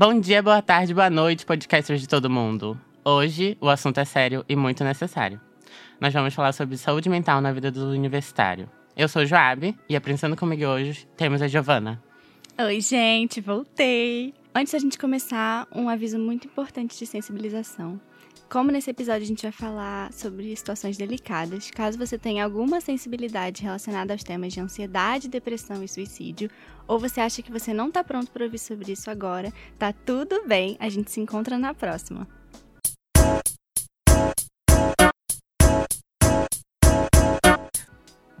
Bom dia, boa tarde, boa noite, podcasters de todo mundo. Hoje o assunto é sério e muito necessário. Nós vamos falar sobre saúde mental na vida do universitário. Eu sou Joab e aprendendo comigo hoje temos a Giovana. Oi, gente, voltei. Antes da gente começar, um aviso muito importante de sensibilização. Como nesse episódio a gente vai falar sobre situações delicadas, caso você tenha alguma sensibilidade relacionada aos temas de ansiedade, depressão e suicídio, ou você acha que você não está pronto para ouvir sobre isso agora, tá tudo bem, a gente se encontra na próxima.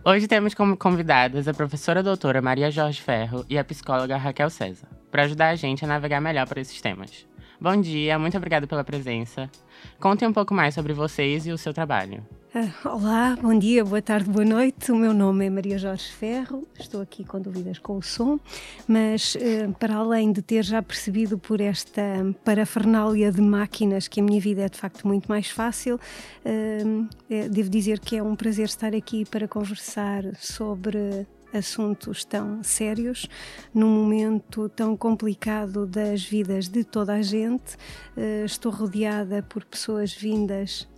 Hoje temos como convidadas a professora doutora Maria Jorge Ferro e a psicóloga Raquel César, para ajudar a gente a navegar melhor por esses temas. Bom dia, muito obrigada pela presença. Contem um pouco mais sobre vocês e o seu trabalho. Uh, olá, bom dia, boa tarde, boa noite. O meu nome é Maria Jorge Ferro, estou aqui com dúvidas com o som, mas uh, para além de ter já percebido por esta parafernália de máquinas que a minha vida é de facto muito mais fácil, uh, devo dizer que é um prazer estar aqui para conversar sobre assuntos tão sérios, num momento tão complicado das vidas de toda a gente. Uh, estou rodeada por pessoas vindas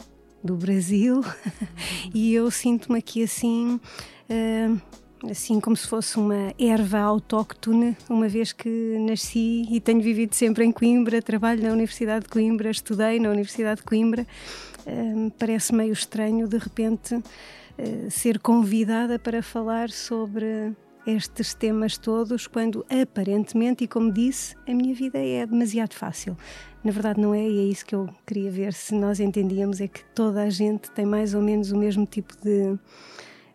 do Brasil e eu sinto-me aqui assim. Uh, assim como se fosse uma erva autóctone, uma vez que nasci e tenho vivido sempre em Coimbra, trabalho na Universidade de Coimbra, estudei na Universidade de Coimbra, uh, parece meio estranho de repente eh, ser convidada para falar sobre estes temas todos, quando aparentemente, e como disse, a minha vida é demasiado fácil. Na verdade, não é, e é isso que eu queria ver se nós entendíamos: é que toda a gente tem mais ou menos o mesmo tipo de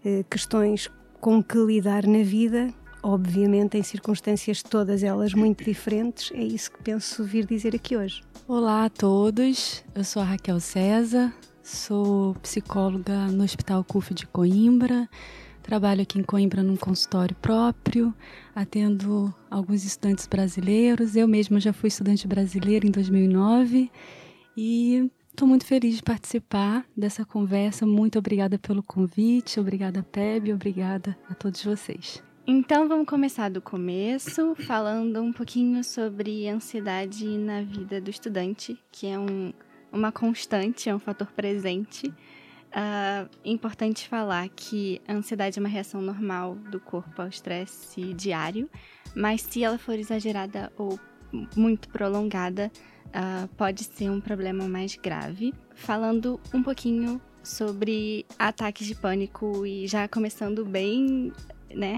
eh, questões com que lidar na vida, obviamente em circunstâncias todas elas muito diferentes. É isso que penso vir dizer aqui hoje. Olá a todos, eu sou a Raquel César, Sou psicóloga no Hospital CUF de Coimbra. Trabalho aqui em Coimbra num consultório próprio, atendo alguns estudantes brasileiros. Eu mesma já fui estudante brasileira em 2009 e estou muito feliz de participar dessa conversa. Muito obrigada pelo convite, obrigada Peb, obrigada a todos vocês. Então vamos começar do começo, falando um pouquinho sobre ansiedade na vida do estudante, que é um uma constante, é um fator presente. Uh, importante falar que a ansiedade é uma reação normal do corpo ao estresse diário, mas se ela for exagerada ou muito prolongada, uh, pode ser um problema mais grave. Falando um pouquinho sobre ataques de pânico e já começando bem, né?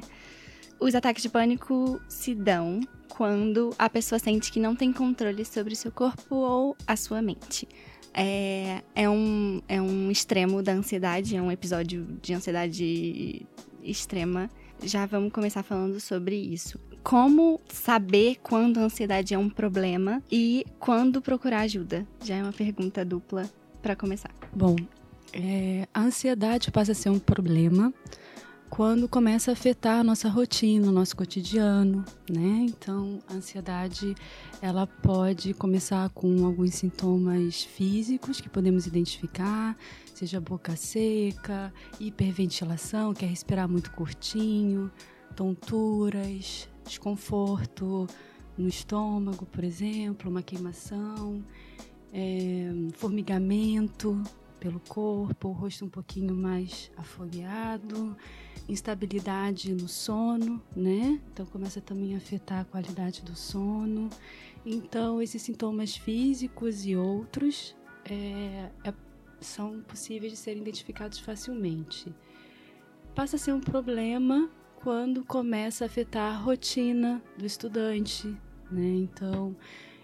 Os ataques de pânico se dão quando a pessoa sente que não tem controle sobre o seu corpo ou a sua mente. É, é, um, é um extremo da ansiedade, é um episódio de ansiedade extrema. Já vamos começar falando sobre isso. Como saber quando a ansiedade é um problema e quando procurar ajuda? Já é uma pergunta dupla para começar. Bom, é, a ansiedade passa a ser um problema quando começa a afetar a nossa rotina, o nosso cotidiano, né? Então, a ansiedade, ela pode começar com alguns sintomas físicos que podemos identificar, seja boca seca, hiperventilação, que é respirar muito curtinho, tonturas, desconforto no estômago, por exemplo, uma queimação, é, formigamento, pelo corpo, o rosto um pouquinho mais afogueado, instabilidade no sono, né? Então começa também a afetar a qualidade do sono. Então esses sintomas físicos e outros é, é, são possíveis de serem identificados facilmente. Passa a ser um problema quando começa a afetar a rotina do estudante, né? Então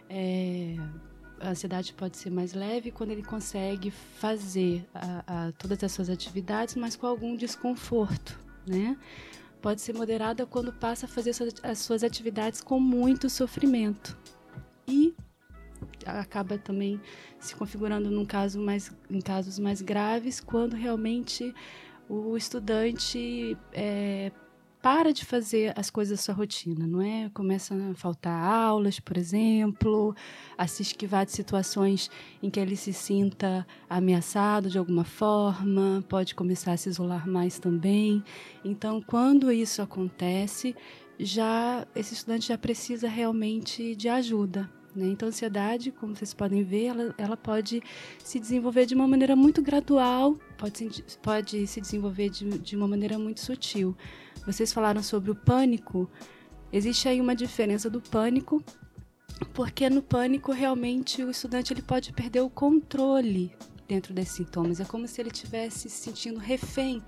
é, a ansiedade pode ser mais leve quando ele consegue fazer a, a, todas as suas atividades, mas com algum desconforto, né? Pode ser moderada quando passa a fazer as suas atividades com muito sofrimento. E acaba também se configurando num caso mais, em casos mais graves, quando realmente o estudante é, para de fazer as coisas da sua rotina, não é? Começa a faltar aulas, por exemplo, a se esquivar de situações em que ele se sinta ameaçado de alguma forma, pode começar a se isolar mais também. Então, quando isso acontece, já esse estudante já precisa realmente de ajuda. Né? Então, a ansiedade, como vocês podem ver, ela, ela pode se desenvolver de uma maneira muito gradual, pode se, pode se desenvolver de, de uma maneira muito sutil. Vocês falaram sobre o pânico. Existe aí uma diferença do pânico, porque no pânico realmente o estudante ele pode perder o controle dentro desses sintomas. É como se ele estivesse se sentindo refém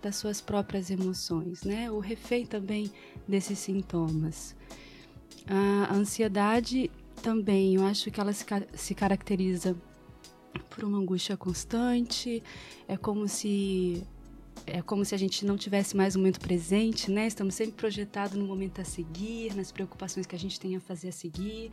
das suas próprias emoções, né? O refém também desses sintomas. A ansiedade também, eu acho que ela se, se caracteriza por uma angústia constante, é como se é como se a gente não tivesse mais o momento presente, né? Estamos sempre projetados no momento a seguir, nas preocupações que a gente tem a fazer a seguir,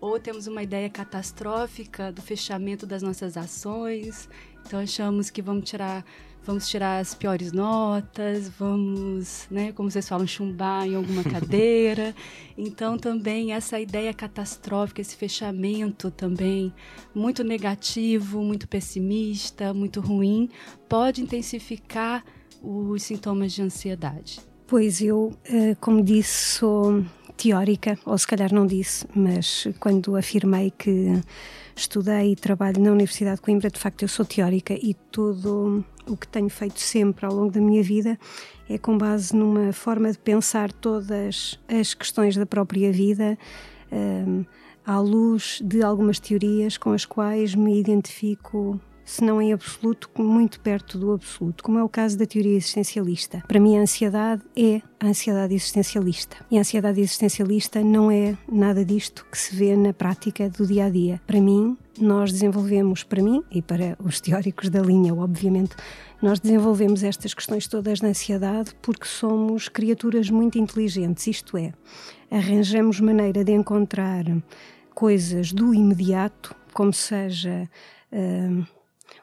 ou temos uma ideia catastrófica do fechamento das nossas ações. Então achamos que vamos tirar vamos tirar as piores notas, vamos, né, como vocês falam, chumbar em alguma cadeira. Então também essa ideia catastrófica, esse fechamento também muito negativo, muito pessimista, muito ruim, pode intensificar os sintomas de ansiedade. Pois eu, eh, como disse, sou teórica, ou se calhar não disse, mas quando afirmei que estudei e trabalho na Universidade de Coimbra, de facto eu sou teórica e tudo o que tenho feito sempre ao longo da minha vida é com base numa forma de pensar todas as questões da própria vida um, à luz de algumas teorias com as quais me identifico se não em absoluto, muito perto do absoluto, como é o caso da teoria existencialista. Para mim, a ansiedade é a ansiedade existencialista. E a ansiedade existencialista não é nada disto que se vê na prática do dia a dia. Para mim, nós desenvolvemos, para mim e para os teóricos da linha, obviamente, nós desenvolvemos estas questões todas da ansiedade porque somos criaturas muito inteligentes, isto é, arranjamos maneira de encontrar coisas do imediato, como seja. Uh,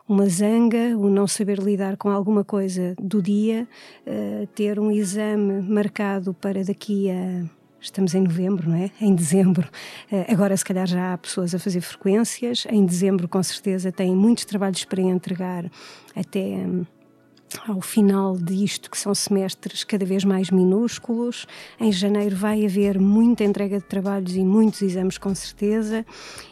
uma zanga, o não saber lidar com alguma coisa do dia, uh, ter um exame marcado para daqui a. Estamos em novembro, não é? Em dezembro. Uh, agora, se calhar, já há pessoas a fazer frequências. Em dezembro, com certeza, têm muitos trabalhos para entregar até. Um, ao final disto, que são semestres cada vez mais minúsculos. Em janeiro vai haver muita entrega de trabalhos e muitos exames, com certeza,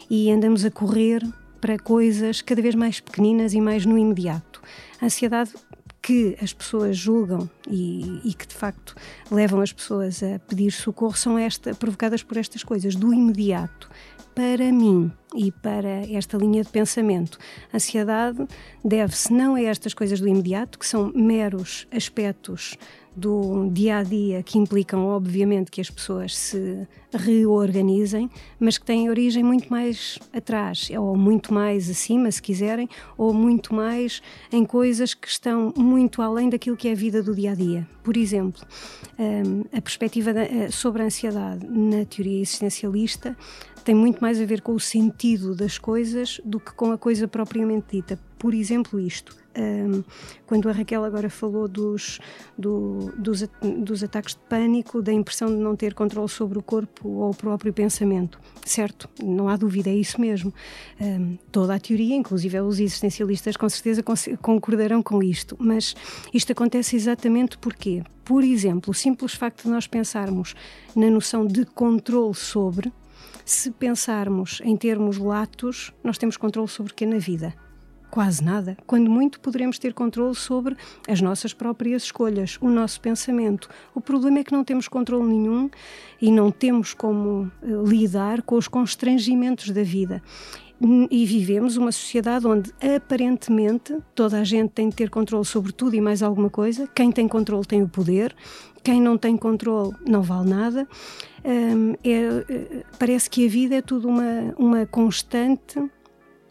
e andamos a correr para coisas cada vez mais pequeninas e mais no imediato. A ansiedade que as pessoas julgam e, e, que de facto levam as pessoas a pedir socorro são esta, provocadas por estas coisas do imediato. Para mim e para esta linha de pensamento, a ansiedade deve-se não a estas coisas do imediato, que são meros aspectos do dia a dia que implicam, obviamente, que as pessoas se reorganizem, mas que têm origem muito mais atrás, ou muito mais acima, se quiserem, ou muito mais em coisas que estão muito além daquilo que é a vida do dia a dia. Por exemplo, hum, a perspectiva eh, sobre a ansiedade na teoria existencialista tem muito mais a ver com o sentido das coisas do que com a coisa propriamente dita. Por exemplo, isto um, quando a Raquel agora falou dos, do, dos, dos, ataques de pânico, da impressão de não ter controle sobre o corpo ou o próprio pensamento. Certo, não há dúvida, é isso mesmo. Um, toda a teoria, inclusive os existencialistas, com certeza concordarão com isto, mas isto acontece exatamente porque, por exemplo, o simples facto de nós pensarmos na noção de controle sobre. Se pensarmos em termos latos, nós temos controle sobre o que é na vida quase nada. Quando muito, poderemos ter controle sobre as nossas próprias escolhas, o nosso pensamento. O problema é que não temos controle nenhum e não temos como uh, lidar com os constrangimentos da vida. E vivemos uma sociedade onde aparentemente toda a gente tem de ter controle sobre tudo e mais alguma coisa. Quem tem controle tem o poder, quem não tem controle não vale nada. É, eh, parece que a vida é tudo uma, uma constante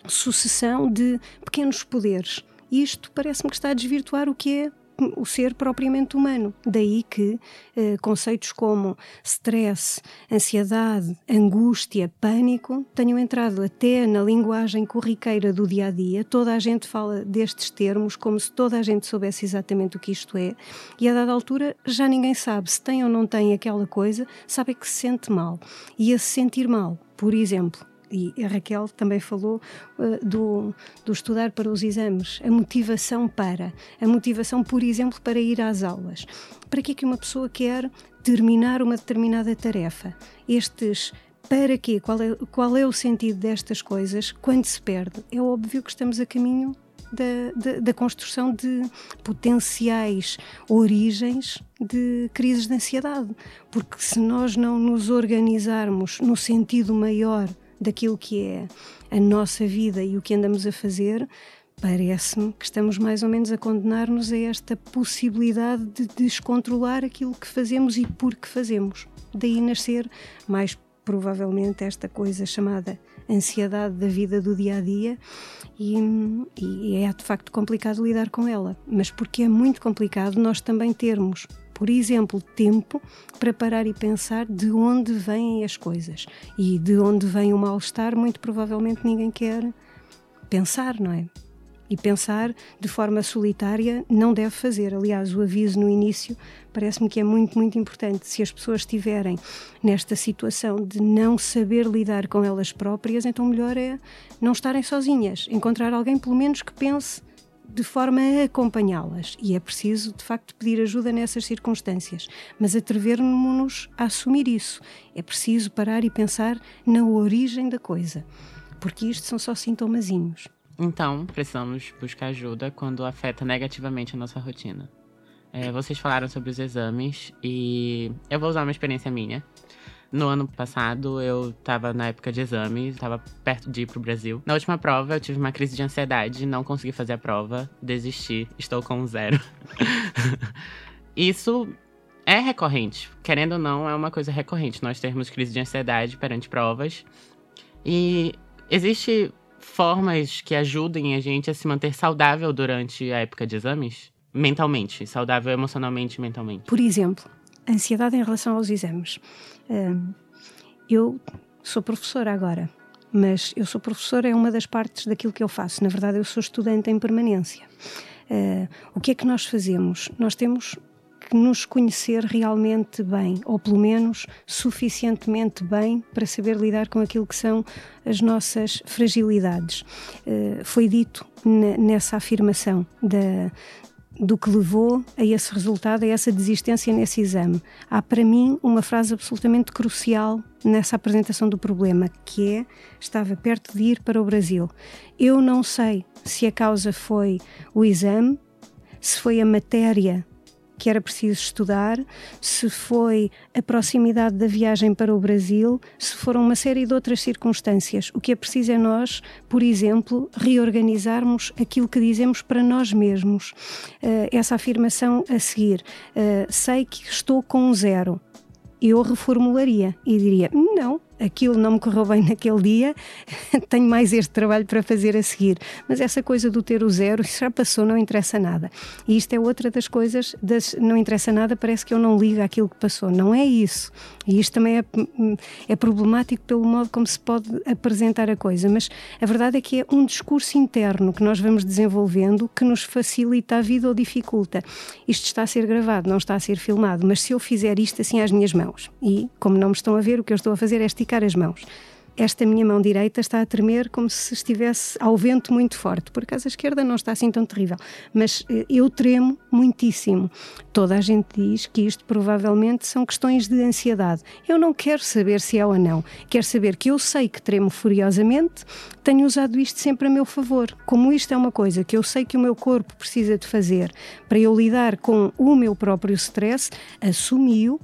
sucessão de pequenos poderes. Isto parece-me que está a desvirtuar o que é o ser propriamente humano. Daí que eh, conceitos como stress, ansiedade, angústia, pânico tenham entrado até na linguagem corriqueira do dia a dia. Toda a gente fala destes termos como se toda a gente soubesse exatamente o que isto é, e a dada altura já ninguém sabe se tem ou não tem aquela coisa, sabe que se sente mal. E a se sentir mal, por exemplo, e a Raquel também falou uh, do, do estudar para os exames, a motivação para, a motivação, por exemplo, para ir às aulas. Para que é que uma pessoa quer terminar uma determinada tarefa? Estes para quê? Qual é, qual é o sentido destas coisas quando se perde? É óbvio que estamos a caminho da, da, da, construção de potenciais origens de crises de ansiedade. Porque se nós não nos organizarmos no sentido maior daquilo que é a nossa vida e o que andamos a fazer, parece-me que estamos mais ou menos a condenar-nos a esta possibilidade de descontrolar aquilo que fazemos e por que fazemos. Daí nascer mais provavelmente esta coisa chamada ansiedade da vida do dia a dia e, e, é de facto complicado lidar com ela. Mas porque é muito complicado nós também termos, por exemplo, tempo para parar e pensar de onde vêm as coisas e de onde vem o mal-estar, muito provavelmente ninguém quer pensar, não é? E pensar de forma solitária não deve fazer. Aliás, o aviso no início parece-me que é muito, muito importante. Se as pessoas estiverem nesta situação de não saber lidar com elas próprias, então melhor é não estarem sozinhas. Encontrar alguém, pelo menos, que pense de forma a acompanhá-las. E é preciso, de facto, pedir ajuda nessas circunstâncias. Mas atrevermos-nos a assumir isso. É preciso parar e pensar na origem da coisa. Porque isto são só sintomazinhos. Então, precisamos buscar ajuda quando afeta negativamente a nossa rotina. É, vocês falaram sobre os exames e eu vou usar uma experiência minha. No ano passado, eu estava na época de exames, estava perto de ir para o Brasil. Na última prova, eu tive uma crise de ansiedade, não consegui fazer a prova, desisti, estou com zero. Isso é recorrente, querendo ou não, é uma coisa recorrente nós termos crise de ansiedade perante provas. E existe formas que ajudem a gente a se manter saudável durante a época de exames? Mentalmente, saudável emocionalmente e mentalmente. Por exemplo, ansiedade em relação aos exames. Eu sou professora agora, mas eu sou professora é uma das partes daquilo que eu faço. Na verdade, eu sou estudante em permanência. Uh, o que é que nós fazemos? Nós temos que nos conhecer realmente bem, ou pelo menos suficientemente bem para saber lidar com aquilo que são as nossas fragilidades. Uh, foi dito nessa afirmação da, do que levou a esse resultado, a essa desistência nesse exame. Há para mim uma frase absolutamente crucial nessa apresentação do problema, que é estava perto de ir para o Brasil. Eu não sei se a causa foi o exame, se foi a matéria que era preciso estudar, se foi a proximidade da viagem para o Brasil, se foram uma série de outras circunstâncias. O que é preciso é nós, por exemplo, reorganizarmos aquilo que dizemos para nós mesmos. Uh, essa afirmação a seguir: uh, sei que estou com zero. Eu reformularia e diria: não, aquilo não me correu bem naquele dia, tenho mais este trabalho para fazer a seguir. Mas essa coisa do ter o zero, isso já passou, não interessa nada. E isto é outra das coisas, das, não interessa nada, parece que eu não ligo àquilo que passou. Não é isso. E isto também é, é problemático pelo modo como se pode apresentar a coisa. Mas a verdade é que é um discurso interno que nós vamos desenvolvendo que nos facilita a vida ou dificulta. Isto está a ser gravado, não está a ser filmado, mas se eu fizer isto assim às minhas mãos, e como não me estão a ver, o que eu estou a fazer é esticar esticar as mãos. Esta minha mão direita está a tremer como se estivesse ao vento muito forte. Por acaso a esquerda não está assim tão terrível, mas eh, eu tremo muitíssimo. Toda a gente diz que isto provavelmente são questões de ansiedade. Eu não quero saber se é ou não. Quero saber que eu sei que tremo furiosamente, tenho usado isto sempre a meu favor. Como isto é uma coisa que eu sei que o meu corpo precisa de fazer para eu lidar com o meu próprio stress, assumi-o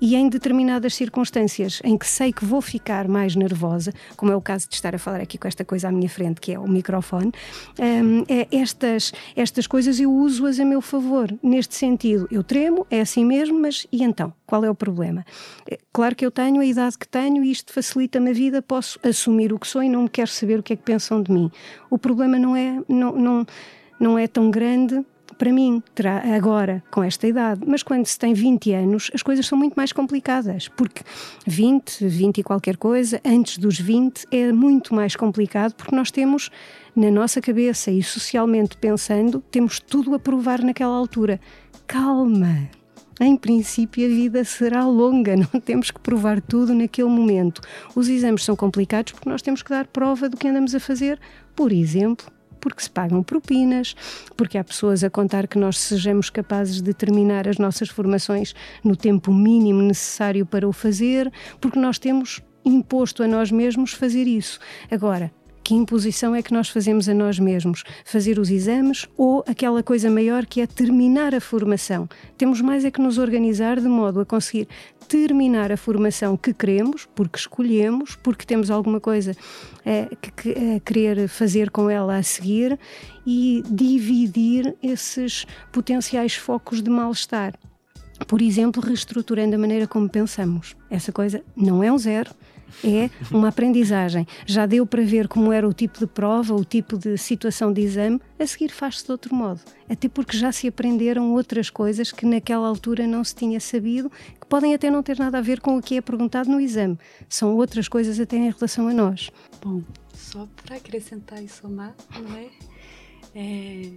e em determinadas circunstâncias em que sei que vou ficar mais nervosa, como é o caso de estar a falar aqui com esta coisa à minha frente, que é o microfone, um, é, estas, estas coisas eu uso-as a meu favor. Neste sentido, eu tremo, é assim mesmo, mas e então? Qual é o problema? É, claro que eu tenho a idade que tenho e isto facilita-me a vida, posso assumir o que sou e não quero saber o que é que pensam de mim. O problema não é, não, não, não é tão grande para mim, agora, com esta idade, mas quando se tem 20 anos, as coisas são muito mais complicadas, porque 20, 20 e qualquer coisa, antes dos 20, é muito mais complicado, porque nós temos na nossa cabeça e socialmente pensando, temos tudo a provar naquela altura. Calma! Em princípio, a vida será longa, não temos que provar tudo naquele momento. Os exames são complicados porque nós temos que dar prova do que andamos a fazer, por exemplo, porque se pagam propinas, porque há pessoas a contar que nós sejamos capazes de terminar as nossas formações no tempo mínimo necessário para o fazer, porque nós temos imposto a nós mesmos fazer isso. Agora, que imposição é que nós fazemos a nós mesmos? Fazer os exames ou aquela coisa maior que é terminar a formação? Temos mais é que nos organizar de modo a conseguir terminar a formação que queremos, porque escolhemos, porque temos alguma coisa é, que, que é, querer fazer com ela a seguir e dividir esses potenciais focos de mal-estar. Por exemplo, reestruturando a maneira como pensamos. Essa coisa não é um zero, é uma aprendizagem. Já deu para ver como era o tipo de prova, o tipo de situação de exame, a seguir faz-se de outro modo. Até porque já se aprenderam outras coisas que naquela altura não se tinha sabido, que podem até não ter nada a ver com o que é perguntado no exame. São outras coisas até em relação a nós. Bom, só para acrescentar e somar, não é? é...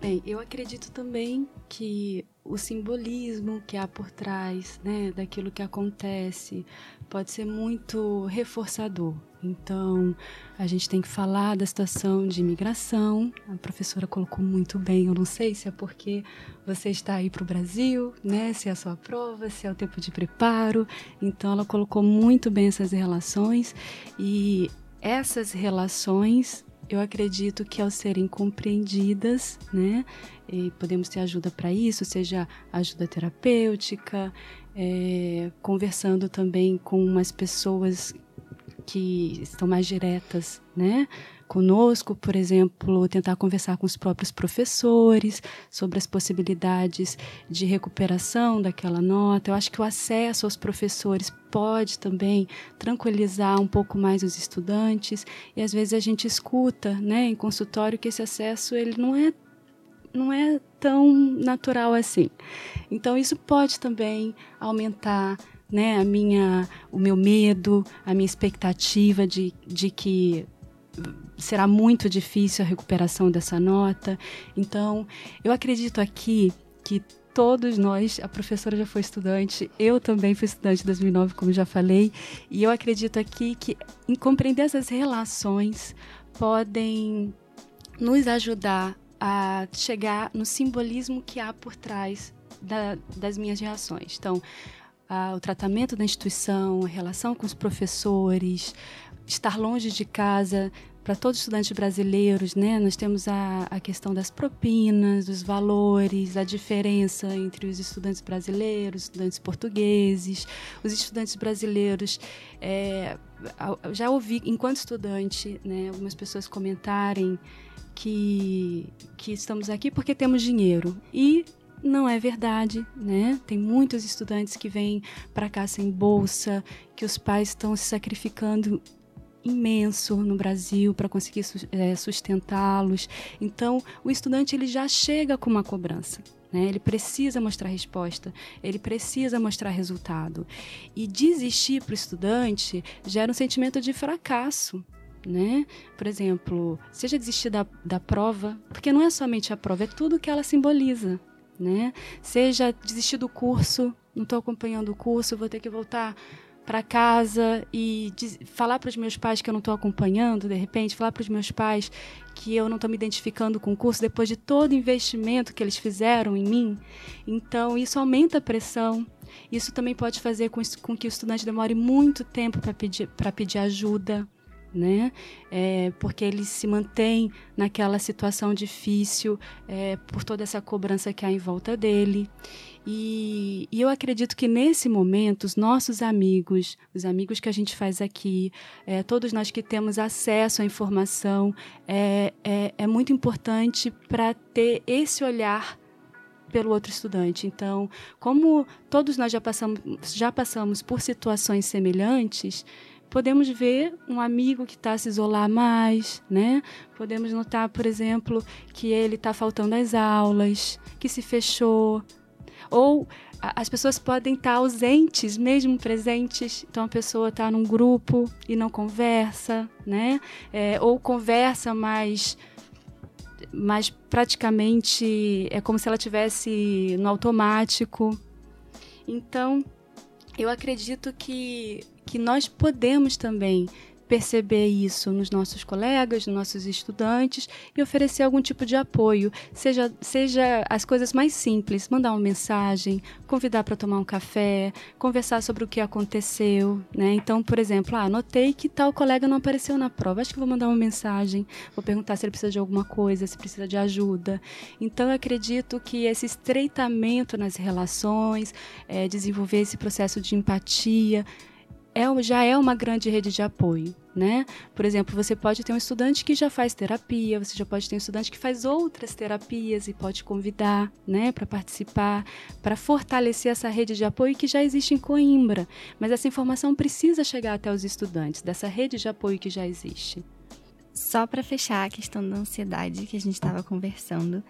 Bem, eu acredito também que o simbolismo que há por trás né, daquilo que acontece pode ser muito reforçador. Então, a gente tem que falar da situação de imigração. A professora colocou muito bem. Eu não sei se é porque você está aí para o Brasil, né? Se é a sua prova, se é o tempo de preparo. Então, ela colocou muito bem essas relações e essas relações eu acredito que ao serem compreendidas, né, e podemos ter ajuda para isso, seja ajuda terapêutica, é, conversando também com umas pessoas que estão mais diretas, né? Conosco, por exemplo, tentar conversar com os próprios professores sobre as possibilidades de recuperação daquela nota. Eu acho que o acesso aos professores pode também tranquilizar um pouco mais os estudantes e às vezes a gente escuta, né, em consultório que esse acesso ele não é não é tão natural assim. Então isso pode também aumentar né, a minha, o meu medo, a minha expectativa de, de que será muito difícil a recuperação dessa nota. Então, eu acredito aqui que todos nós, a professora já foi estudante, eu também fui estudante em 2009, como já falei, e eu acredito aqui que compreender essas relações podem nos ajudar a chegar no simbolismo que há por trás da, das minhas reações. Então, o tratamento da instituição, a relação com os professores, estar longe de casa. Para todos os estudantes brasileiros, né, nós temos a, a questão das propinas, dos valores, a diferença entre os estudantes brasileiros, estudantes portugueses. Os estudantes brasileiros, é, já ouvi, enquanto estudante, né, algumas pessoas comentarem que, que estamos aqui porque temos dinheiro. E não é verdade, né? Tem muitos estudantes que vêm para cá sem bolsa, que os pais estão se sacrificando imenso no Brasil para conseguir é, sustentá-los. Então, o estudante ele já chega com uma cobrança. Né? Ele precisa mostrar resposta, ele precisa mostrar resultado. E desistir para o estudante gera um sentimento de fracasso né? Por exemplo, seja desistir da, da prova, porque não é somente a prova, é tudo que ela simboliza, né? Seja desistir do curso, não estou acompanhando o curso, vou ter que voltar para casa e falar para os meus pais que eu não estou acompanhando, de repente, falar para os meus pais que eu não estou me identificando com o curso depois de todo o investimento que eles fizeram em mim. Então, isso aumenta a pressão. Isso também pode fazer com, com que o estudante demore muito tempo para pedir, pedir ajuda né? É, porque ele se mantém naquela situação difícil é, por toda essa cobrança que há em volta dele. E, e, eu acredito que nesse momento, os nossos amigos, os amigos que a gente faz aqui, é, todos nós que temos acesso à informação, é, é, é muito importante para ter esse olhar pelo outro estudante. Então, como todos nós já passamos, já passamos por situações semelhantes, podemos ver um amigo que está se isolar mais, né? Podemos notar, por exemplo, que ele está faltando às aulas, que se fechou. Ou as pessoas podem estar tá ausentes, mesmo presentes. Então a pessoa está num grupo e não conversa, né? É, ou conversa, mas mas praticamente é como se ela tivesse no automático. Então, eu acredito que que nós podemos também perceber isso nos nossos colegas, nos nossos estudantes e oferecer algum tipo de apoio, seja, seja as coisas mais simples, mandar uma mensagem, convidar para tomar um café, conversar sobre o que aconteceu, né? Então, por exemplo, ah, notei que tal colega não apareceu na prova, acho que vou mandar uma mensagem, vou perguntar se ele precisa de alguma coisa, se precisa de ajuda. Então, eu acredito que esse estreitamento nas relações, é, desenvolver esse processo de empatia, é, já é uma grande rede de apoio. Né? Por exemplo, você pode ter um estudante que já faz terapia, você já pode ter um estudante que faz outras terapias e pode convidar, né, para participar, para fortalecer essa rede de apoio que já existe em Coimbra. Mas essa informação precisa chegar até os estudantes dessa rede de apoio que já existe. Só para fechar a questão da ansiedade que a gente estava conversando,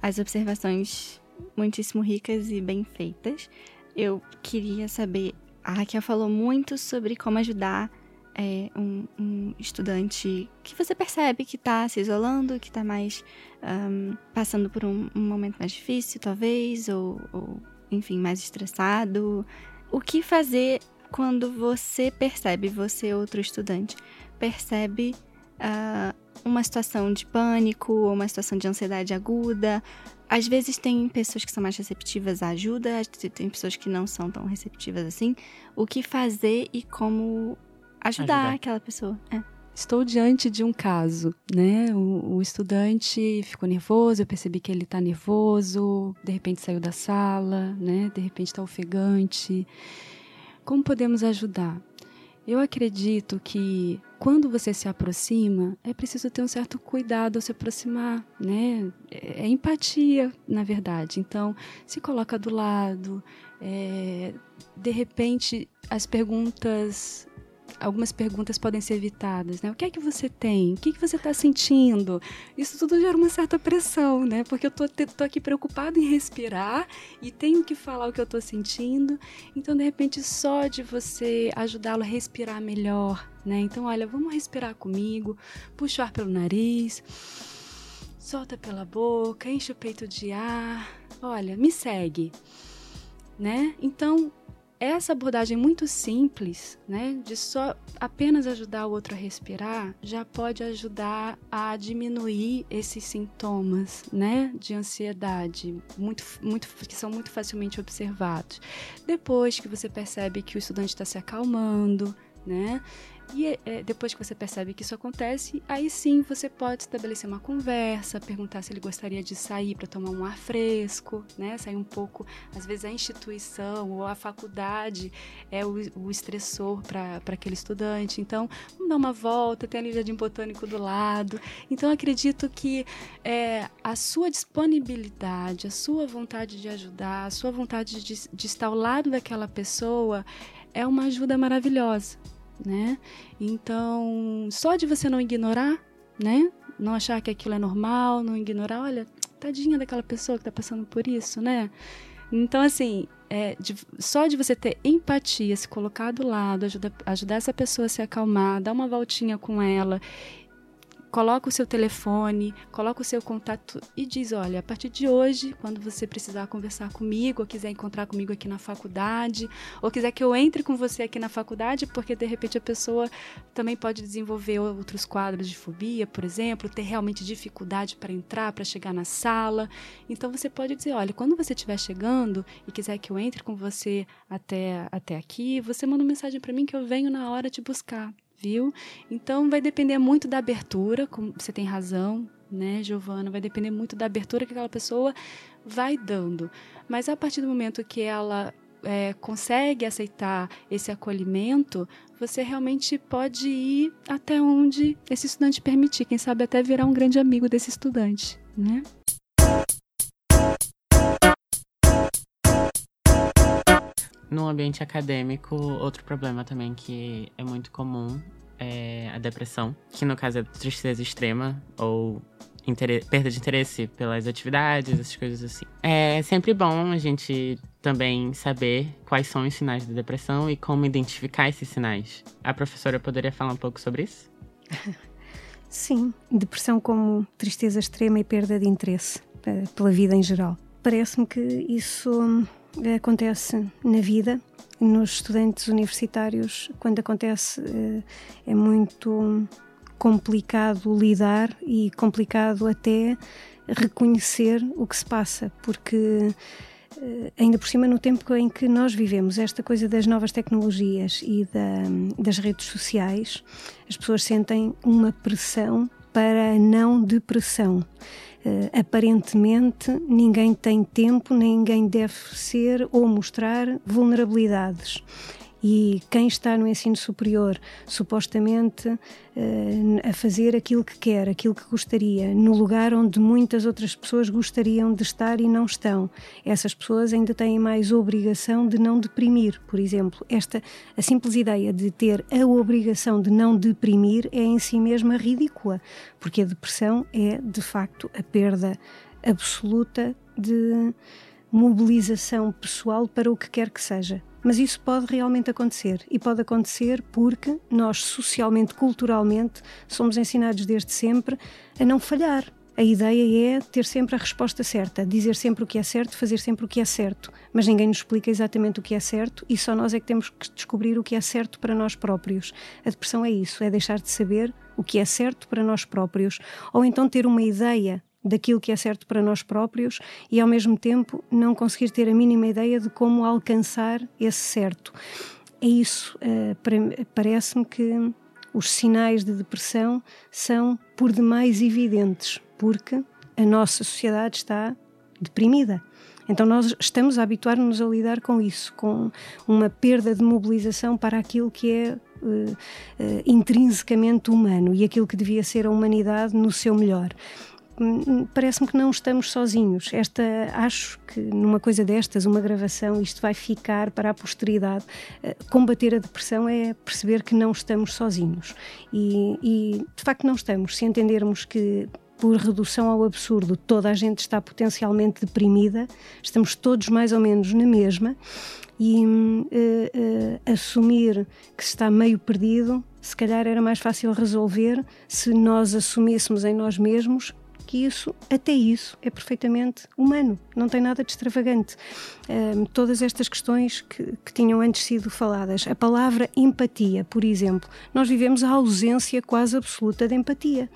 as observações muitíssimo ricas e bem feitas. Eu queria saber a Raquel falou muito sobre como ajudar é, um, um, estudante que você percebe que está se isolando, que está mais um, passando por um, um, momento mais difícil, talvez, ou, ou, enfim, mais estressado. O que fazer quando você percebe, você, outro estudante, percebe uh, uma situação de pânico ou uma situação de ansiedade aguda, às vezes tem pessoas que são mais receptivas à ajuda, tem pessoas que não são tão receptivas assim. O que fazer e como ajudar, ajudar. aquela pessoa. É. Estou diante de um caso, né? O, o estudante ficou nervoso, eu percebi que ele está nervoso, de repente saiu da sala, né? De repente está ofegante. Como podemos ajudar? Eu acredito que quando você se aproxima, é preciso ter um certo cuidado ao se aproximar, né? É, é empatia, na verdade. Então, se coloca do lado, é, de repente as perguntas algumas perguntas podem ser evitadas, né? O que é que você tem? O que, é que você está sentindo? Isso tudo gera uma certa pressão, né? Porque eu tô, tô aqui preocupado em respirar e tenho que falar o que eu estou sentindo. Então, de repente, só de você ajudá-lo a respirar melhor, né? Então, olha, vamos respirar comigo, puxa o ar pelo nariz, solta pela boca, enche o peito de ar. Olha, me segue, né? Então, essa abordagem muito simples, né, de só apenas ajudar o outro a respirar, já pode ajudar a diminuir esses sintomas, né, de ansiedade, muito, muito, que são muito facilmente observados. Depois que você percebe que o estudante está se acalmando, né, e é, depois que você percebe que isso acontece, aí sim você pode estabelecer uma conversa, perguntar se ele gostaria de sair para tomar um ar fresco, né? Sair um pouco. Às vezes a instituição ou a faculdade é o, o estressor para aquele estudante. Então, vamos dar uma volta, tem ali o jardim botânico do lado. Então, acredito que é, a sua disponibilidade, a sua vontade de ajudar, a sua vontade de, de estar ao lado daquela pessoa é uma ajuda maravilhosa né? Então, só de você não ignorar, né? Não achar que aquilo é normal, não ignorar, olha, tadinha daquela pessoa que está passando por isso, né? Então, assim, é, de, só de você ter empatia, se colocar do lado, ajuda, ajudar essa pessoa a se acalmar, dar uma voltinha com ela coloca o seu telefone, coloca o seu contato e diz: olha, a partir de hoje, quando você precisar conversar comigo, ou quiser encontrar comigo aqui na faculdade, ou quiser que eu entre com você aqui na faculdade, porque de repente a pessoa também pode desenvolver outros quadros de fobia, por exemplo, ter realmente dificuldade para entrar, para chegar na sala. Então você pode dizer: olha, quando você estiver chegando e quiser que eu entre com você até, até aqui, você manda uma mensagem para mim que eu venho na hora te buscar viu? Então vai depender muito da abertura, como você tem razão, né, Giovana? Vai depender muito da abertura que aquela pessoa vai dando. Mas a partir do momento que ela é, consegue aceitar esse acolhimento, você realmente pode ir até onde esse estudante permitir. Quem sabe até virar um grande amigo desse estudante, né? No ambiente acadêmico, outro problema também que é muito comum é a depressão, que no caso é tristeza extrema ou perda de interesse pelas atividades, essas coisas assim. É sempre bom a gente também saber quais são os sinais da depressão e como identificar esses sinais. A professora poderia falar um pouco sobre isso? Sim, depressão como tristeza extrema e perda de interesse pela vida em geral. Parece-me que isso acontece na vida nos estudantes universitários, quando acontece, é muito complicado lidar e complicado até reconhecer o que se passa, porque eh, ainda por cima no tempo em que nós vivemos, esta coisa das novas tecnologias e da, das redes sociais, as pessoas sentem uma pressão para a não depressão. Uh, aparentemente ninguém tem tempo, ninguém deve ser ou mostrar vulnerabilidades e quem está no ensino superior, supostamente uh, a fazer aquilo que quer, aquilo que gostaria, no lugar onde muitas outras pessoas gostariam de estar e não estão. Essas pessoas ainda têm mais obrigação de não deprimir, por exemplo. Esta a simples ideia de ter a obrigação de não deprimir é em si mesma ridícula, porque a depressão é de facto a perda absoluta de mobilização pessoal para o que quer que seja. Mas isso pode realmente acontecer e pode acontecer porque nós, socialmente, culturalmente, somos ensinados desde sempre a não falhar. A ideia é ter sempre a resposta certa, dizer sempre o que é certo, fazer sempre o que é certo. Mas ninguém nos explica exatamente o que é certo e só nós é que temos que descobrir o que é certo para nós próprios. A depressão é isso, é deixar de saber o que é certo para nós próprios, ou então ter uma ideia daquilo que é certo para nós próprios e ao mesmo tempo não conseguir ter a mínima ideia de como alcançar esse certo. É isso, uh, parece-me que os sinais de depressão são por demais evidentes, porque a nossa sociedade está deprimida. Então nós estamos a habituar-nos a lidar com isso, com uma perda de mobilização para aquilo que é uh, uh, intrinsecamente humano e aquilo que devia ser a humanidade no seu melhor parece-me que não estamos sozinhos. Esta, acho que numa coisa destas, uma gravação, isto vai ficar para a posteridade. Eh, combater a depressão é perceber que não estamos sozinhos. E, e de facto não estamos. Se entendermos que por redução ao absurdo, toda a gente está potencialmente deprimida, estamos todos mais ou menos na mesma, e uh, uh, assumir que está meio perdido, se calhar era mais fácil resolver se nós assumíssemos em nós mesmos que isso, até isso, é perfeitamente humano, não tem nada de extravagante. Um, todas estas questões que, que tinham antes sido faladas, a palavra empatia, por exemplo, nós vivemos a ausência quase absoluta de empatia.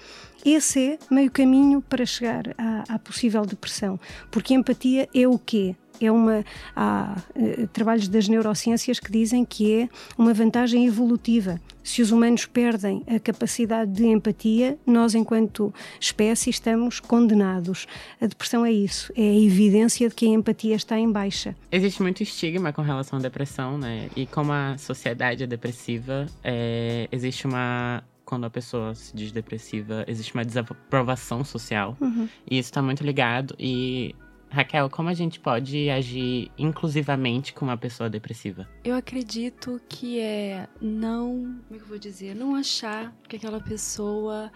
Esse é meio caminho para chegar à, à possível depressão, porque empatia é o quê? É uma há uh, trabalhos das neurociências que dizem que é uma vantagem evolutiva. Se os humanos perdem a capacidade de empatia, nós, enquanto espécie, estamos condenados. A depressão é isso, é a evidência de que a empatia está em baixa. Existe muito estigma com relação à depressão, né? E como a sociedade é depressiva, é, existe uma quando a pessoa se diz depressiva, existe uma desaprovação social. Uhum. E isso está muito ligado. E Raquel, como a gente pode agir inclusivamente com uma pessoa depressiva? Eu acredito que é não, como é que eu vou dizer, não achar que aquela pessoa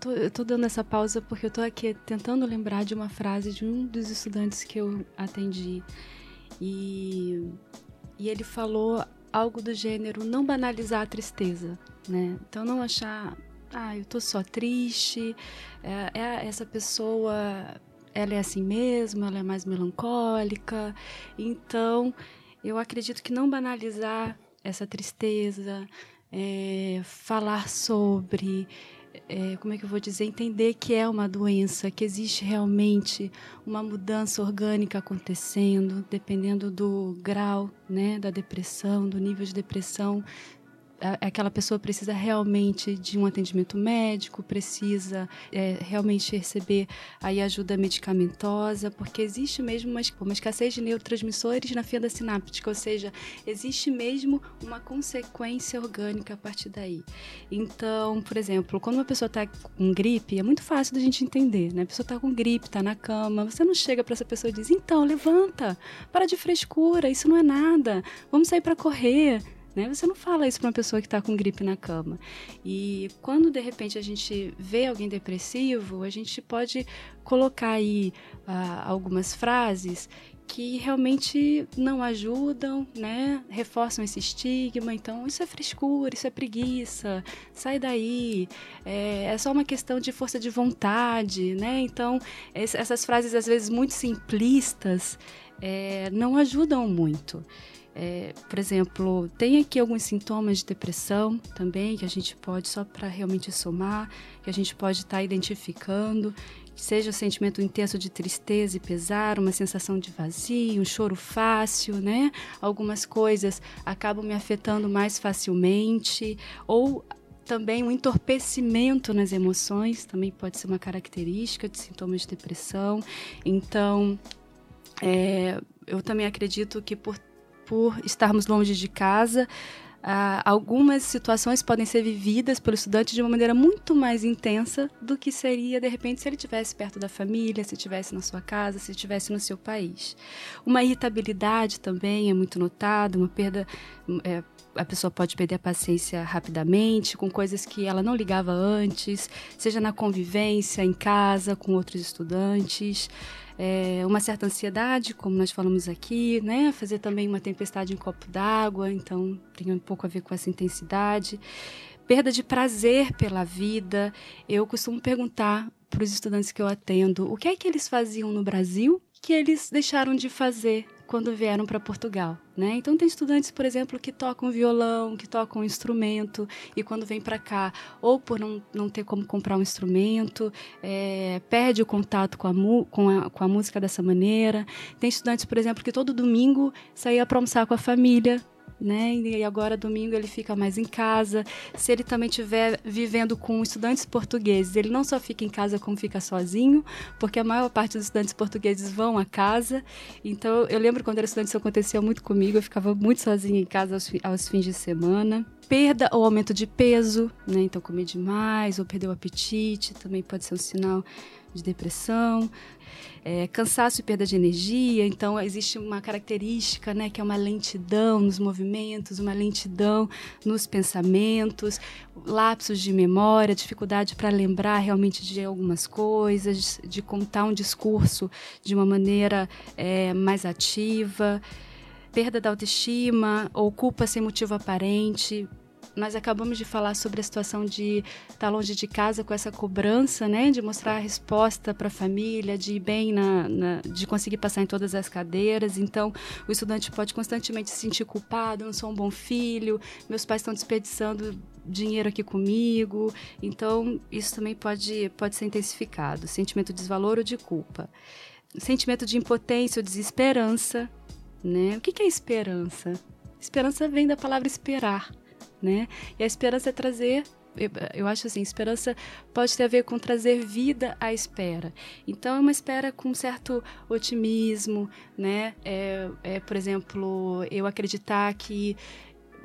Tô, eu tô dando essa pausa porque eu tô aqui tentando lembrar de uma frase de um dos estudantes que eu atendi. E, e ele falou algo do gênero não banalizar a tristeza, né? Então não achar, ah, eu tô só triste, é, é essa pessoa ela é assim mesmo, ela é mais melancólica. Então, eu acredito que não banalizar essa tristeza, é, falar sobre, é, como é que eu vou dizer, entender que é uma doença, que existe realmente uma mudança orgânica acontecendo, dependendo do grau né, da depressão, do nível de depressão, aquela pessoa precisa realmente de um atendimento médico, precisa é, realmente receber aí ajuda medicamentosa, porque existe mesmo uma, uma escassez de neurotransmissores na fenda sináptica, ou seja, existe mesmo uma consequência orgânica a partir daí. Então, por exemplo, quando uma pessoa está com gripe, é muito fácil da gente entender, né? A pessoa está com gripe, está na cama, você não chega para essa pessoa e diz: então, levanta, para de frescura, isso não é nada, vamos sair para correr. Né? Você não fala isso para uma pessoa que está com gripe na cama. E quando de repente a gente vê alguém depressivo, a gente pode colocar aí uh, algumas frases que realmente não ajudam, né? Reforçam esse estigma. Então, isso é frescura, isso é preguiça, sai daí. É, é só uma questão de força de vontade, né? Então, essas frases às vezes muito simplistas é, não ajudam muito. É, por exemplo, tem aqui alguns sintomas de depressão também que a gente pode, só para realmente somar, que a gente pode estar tá identificando, seja o sentimento intenso de tristeza e pesar, uma sensação de vazio, um choro fácil, né? Algumas coisas acabam me afetando mais facilmente, ou também um entorpecimento nas emoções, também pode ser uma característica de sintomas de depressão. Então, é, eu também acredito que por, por estarmos longe de casa, ah, algumas situações podem ser vividas pelo estudante de uma maneira muito mais intensa do que seria, de repente, se ele estivesse perto da família, se estivesse na sua casa, se estivesse no seu país. Uma irritabilidade também é muito notada, uma perda. É, a pessoa pode perder a paciência rapidamente com coisas que ela não ligava antes, seja na convivência, em casa, com outros estudantes é, uma certa ansiedade, como nós falamos aqui, né? Fazer também uma tempestade em copo d'água, então tem um pouco a ver com essa intensidade. Perda de prazer pela vida. Eu costumo perguntar para os estudantes que eu atendo o que é que eles faziam no Brasil que eles deixaram de fazer quando vieram para Portugal, né? Então tem estudantes, por exemplo, que tocam violão, que tocam um instrumento e quando vem para cá, ou por não, não ter como comprar um instrumento, é, perde o contato com a, com, a, com a música dessa maneira. Tem estudantes, por exemplo, que todo domingo saía para almoçar com a família, né? E agora domingo ele fica mais em casa. Se ele também estiver vivendo com estudantes portugueses, ele não só fica em casa como fica sozinho, porque a maior parte dos estudantes portugueses vão a casa. Então eu lembro quando era estudante isso acontecia muito comigo, eu ficava muito sozinha em casa aos, aos fins de semana. Perda ou aumento de peso, né? Então comer demais ou perder o apetite também pode ser um sinal de depressão é, cansaço e perda de energia. Então, existe uma característica, né, que é uma lentidão nos movimentos, uma lentidão nos pensamentos, lapsos de memória, dificuldade para lembrar realmente de algumas coisas, de contar um discurso de uma maneira é, mais ativa perda da autoestima ou culpa sem motivo aparente, nós acabamos de falar sobre a situação de estar longe de casa com essa cobrança, né, de mostrar a resposta para a família, de ir bem na, na, de conseguir passar em todas as cadeiras. Então, o estudante pode constantemente se sentir culpado, não sou um bom filho, meus pais estão desperdiçando dinheiro aqui comigo. Então, isso também pode, pode ser intensificado. Sentimento de desvalor ou de culpa. Sentimento de impotência ou desesperança. Né? O que é esperança? Esperança vem da palavra esperar né? E a esperança é trazer eu acho assim, esperança pode ter a ver com trazer vida à espera. Então, é uma espera com um certo otimismo, né? É, é, por exemplo, eu acreditar que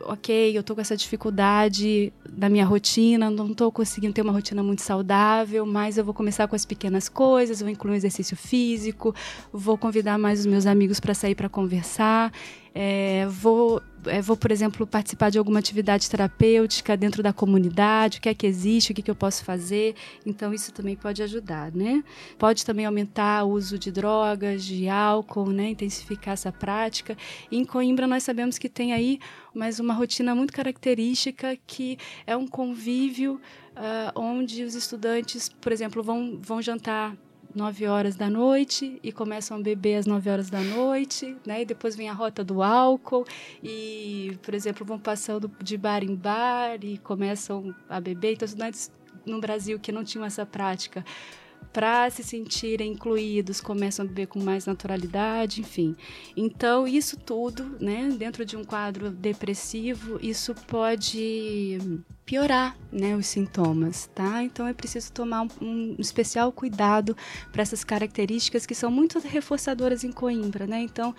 ok, eu tô com essa dificuldade da minha rotina, não estou conseguindo ter uma rotina muito saudável, mas eu vou começar com as pequenas coisas, vou incluir um exercício físico, vou convidar mais os meus amigos para sair para conversar, é, vou é, vou, por exemplo, participar de alguma atividade terapêutica dentro da comunidade, o que é que existe, o que, que eu posso fazer. Então, isso também pode ajudar, né? Pode também aumentar o uso de drogas, de álcool, né? Intensificar essa prática. E em Coimbra, nós sabemos que tem aí mais uma rotina muito característica que é um convívio uh, onde os estudantes, por exemplo, vão, vão jantar 9 horas da noite e começam a beber às 9 horas da noite, né? E depois vem a rota do álcool e, por exemplo, vão passando de bar em bar e começam a beber. Então, estudantes no Brasil que não tinham essa prática para se sentirem incluídos, começam a beber com mais naturalidade, enfim. Então, isso tudo, né, dentro de um quadro depressivo, isso pode piorar, né, os sintomas, tá? Então é preciso tomar um, um especial cuidado para essas características que são muito reforçadoras em Coimbra, né? Então,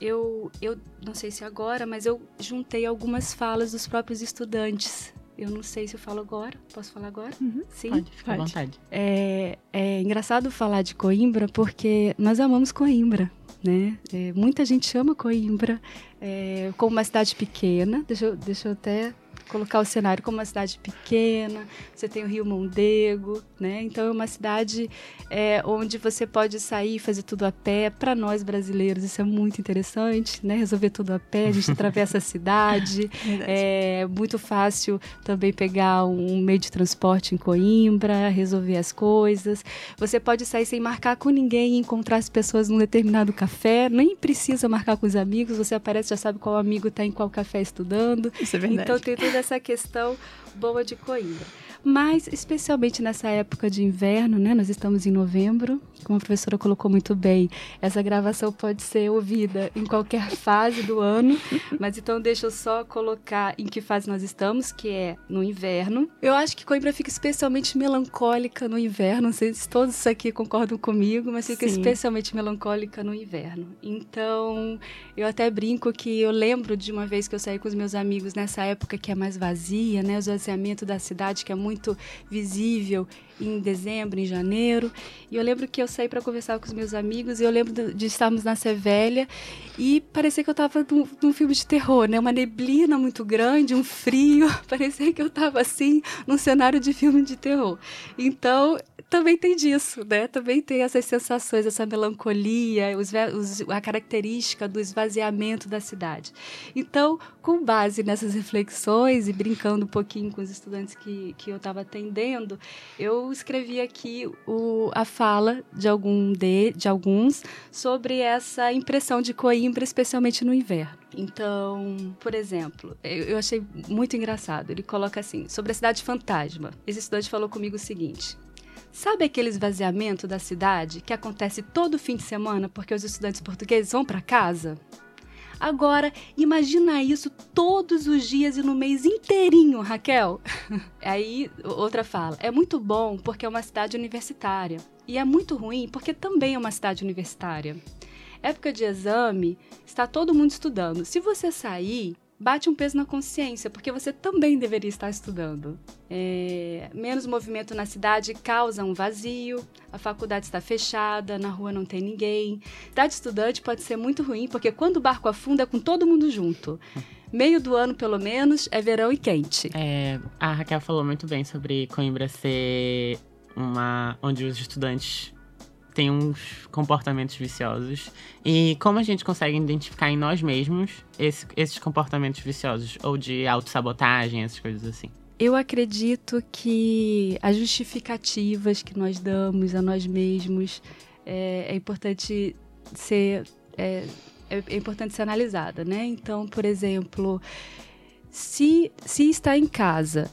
eu, eu não sei se agora, mas eu juntei algumas falas dos próprios estudantes eu não sei se eu falo agora. Posso falar agora? Uhum. Sim? Pode, fica à vontade. É, é engraçado falar de Coimbra porque nós amamos Coimbra. Né? É, muita gente chama Coimbra é, como uma cidade pequena. Deixa eu, deixa eu até colocar o cenário como uma cidade pequena, você tem o Rio Mondego, né? Então é uma cidade é, onde você pode sair e fazer tudo a pé. Para nós brasileiros isso é muito interessante, né? Resolver tudo a pé, a gente atravessa a cidade. É muito fácil também pegar um meio de transporte em Coimbra, resolver as coisas. Você pode sair sem marcar com ninguém, encontrar as pessoas num determinado café, nem precisa marcar com os amigos, você aparece já sabe qual amigo está em qual café estudando. Isso é verdade. Então tem essa questão boa de Coimbra. Mas, especialmente nessa época de inverno, né? Nós estamos em novembro, como a professora colocou muito bem, essa gravação pode ser ouvida em qualquer fase do ano, mas então deixa eu só colocar em que fase nós estamos, que é no inverno. Eu acho que Coimbra fica especialmente melancólica no inverno, não sei se todos aqui concordam comigo, mas fica Sim. especialmente melancólica no inverno. Então, eu até brinco que eu lembro de uma vez que eu saí com os meus amigos nessa época que é mais vazia, né? O esvaziamento da cidade que é muito visível em dezembro, em janeiro. E eu lembro que eu saí para conversar com os meus amigos e eu lembro de, estarmos na Sevélia e parecia que eu estava num, num, filme de terror, né? Uma neblina muito grande, um frio. Parecia que eu estava assim num cenário de filme de terror. Então, também tem disso, né? Também tem essas sensações, essa melancolia, os, os, a característica do esvaziamento da cidade. Então, com base nessas reflexões e brincando um pouquinho com os estudantes que, que eu estava atendendo, eu escrevi aqui o, a fala de, algum de, de alguns sobre essa impressão de Coimbra, especialmente no inverno. Então, por exemplo, eu, achei muito engraçado. Ele coloca assim: sobre a cidade fantasma. Esse estudante falou comigo o seguinte: Sabe aquele esvaziamento da cidade que acontece todo fim de semana porque os estudantes portugueses vão para casa? Agora, imagina isso todos os dias e no mês inteirinho, Raquel. Aí, outra fala. É muito bom porque é uma cidade universitária. E é muito ruim porque também é uma cidade universitária. Época de exame, está todo mundo estudando. Se você sair, bate um peso na consciência, porque você também deveria estar estudando. É, menos movimento na cidade causa um vazio, a faculdade está fechada, na rua não tem ninguém. Cidade estudante pode ser muito ruim, porque quando o barco afunda é com todo mundo junto. Meio do ano, pelo menos, é verão e quente. É, a Raquel falou muito bem sobre Coimbra ser uma onde os estudantes tem uns comportamentos viciosos. E como a gente consegue identificar em nós mesmos esse, esses comportamentos viciosos? Ou de autossabotagem, essas coisas assim? Eu acredito que as justificativas que nós damos a nós mesmos é, é importante ser. É, é, é importante ser analisada, né? Então, por exemplo, se, se está em casa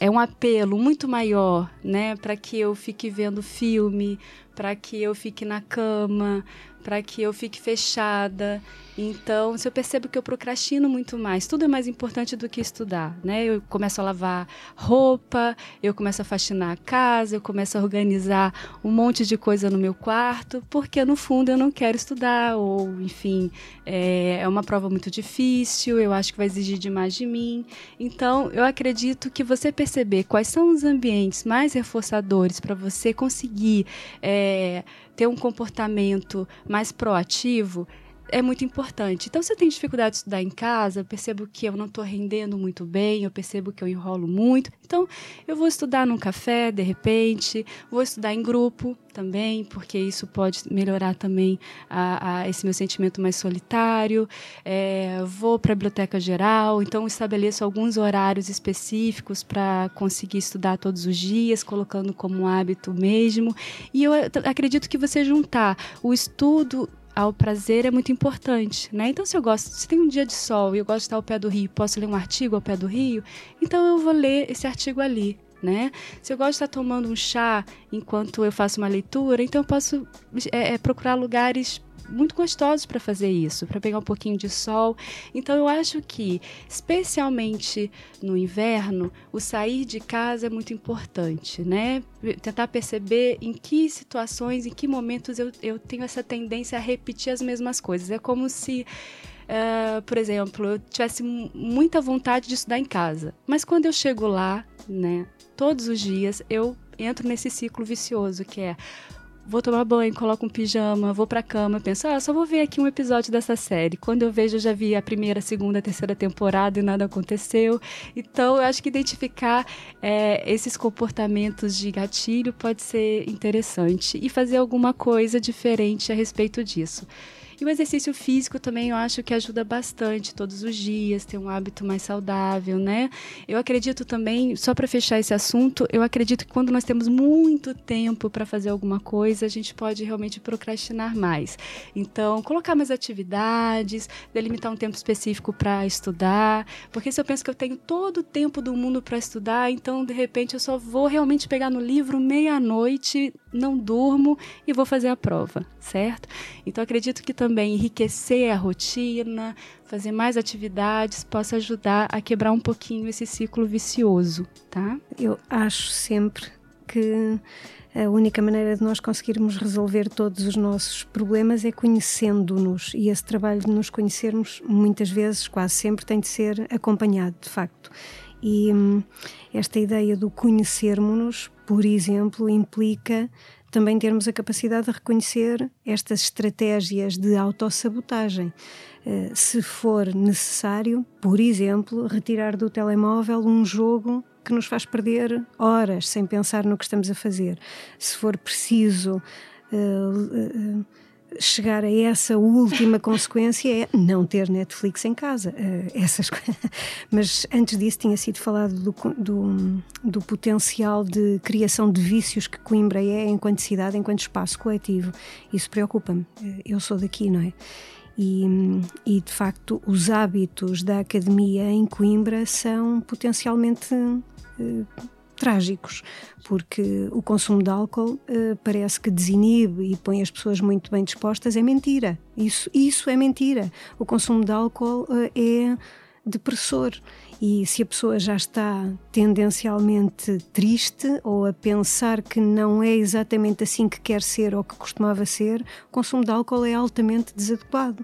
é um apelo muito maior, né, para que eu fique vendo filme, para que eu fique na cama, para que eu fique fechada. Então, se eu percebo que eu procrastino muito mais, tudo é mais importante do que estudar, né? Eu começo a lavar roupa, eu começo a faxinar a casa, eu começo a organizar um monte de coisa no meu quarto, porque no fundo eu não quero estudar, ou enfim, é, é uma prova muito difícil, eu acho que vai exigir demais de mim. Então, eu acredito que você perceber quais são os ambientes mais reforçadores para você conseguir. É, ter um comportamento mais proativo é muito importante. Então, se eu tenho dificuldade de estudar em casa, eu percebo que eu não estou rendendo muito bem, eu percebo que eu enrolo muito. Então, eu vou estudar num café, de repente, vou estudar em grupo também, porque isso pode melhorar também a, a esse meu sentimento mais solitário. É, vou para a biblioteca geral, então estabeleço alguns horários específicos para conseguir estudar todos os dias, colocando como hábito mesmo. E eu acredito que você juntar o estudo ao prazer é muito importante, né? Então, se eu gosto, se tem um dia de sol e eu gosto de estar ao pé do rio, posso ler um artigo ao pé do rio, então eu vou ler esse artigo ali, né? Se eu gosto de estar tomando um chá enquanto eu faço uma leitura, então eu posso é, é, procurar lugares muito gostosos para fazer isso, para pegar um pouquinho de sol. Então eu acho que, especialmente no inverno, o sair de casa é muito importante, né? Tentar perceber em que situações, em que momentos eu, eu tenho essa tendência a repetir as mesmas coisas. É como se Uh, por exemplo, eu tivesse muita vontade de estudar em casa, mas quando eu chego lá, né, todos os dias eu entro nesse ciclo vicioso que é vou tomar banho, coloco um pijama, vou pra cama, penso, ah, só vou ver aqui um episódio dessa série. Quando eu vejo, eu já vi a primeira, segunda, terceira temporada e nada aconteceu. Então, eu acho que identificar é, esses comportamentos de gatilho pode ser interessante e fazer alguma coisa diferente a respeito disso. E o exercício físico também eu acho que ajuda bastante todos os dias, ter um hábito mais saudável, né? Eu acredito também, só para fechar esse assunto, eu acredito que quando nós temos muito tempo para fazer alguma coisa, a gente pode realmente procrastinar mais. Então, colocar mais atividades, delimitar um tempo específico para estudar, porque se eu penso que eu tenho todo o tempo do mundo para estudar, então de repente eu só vou realmente pegar no livro meia-noite, não durmo e vou fazer a prova, certo? Então acredito que também enriquecer a rotina, fazer mais atividades, possa ajudar a quebrar um pouquinho esse ciclo vicioso, tá? Eu acho sempre que a única maneira de nós conseguirmos resolver todos os nossos problemas é conhecendo-nos e esse trabalho de nos conhecermos muitas vezes, quase sempre, tem de ser acompanhado, de facto. E hum, esta ideia do conhecermos-nos, por exemplo, implica também termos a capacidade de reconhecer estas estratégias de autossabotagem. Uh, se for necessário, por exemplo, retirar do telemóvel um jogo que nos faz perder horas sem pensar no que estamos a fazer. Se for preciso. Uh, uh, chegar a essa última consequência é não ter Netflix em casa. Uh, essas Mas antes disso tinha sido falado do, do, do, potencial de criação de vícios que Coimbra é enquanto cidade, enquanto espaço coletivo. Isso preocupa-me. Uh, eu sou daqui, não é? E, e, de facto os hábitos da academia em Coimbra são potencialmente uh, trágicos, porque o consumo de álcool uh, parece que desinibe e põe as pessoas muito bem dispostas. É mentira. Isso, isso é mentira. O consumo de álcool uh, é depressor. E se a pessoa já está tendencialmente triste ou a pensar que não é exatamente assim que quer ser ou que costumava ser, o consumo de álcool é altamente desadequado.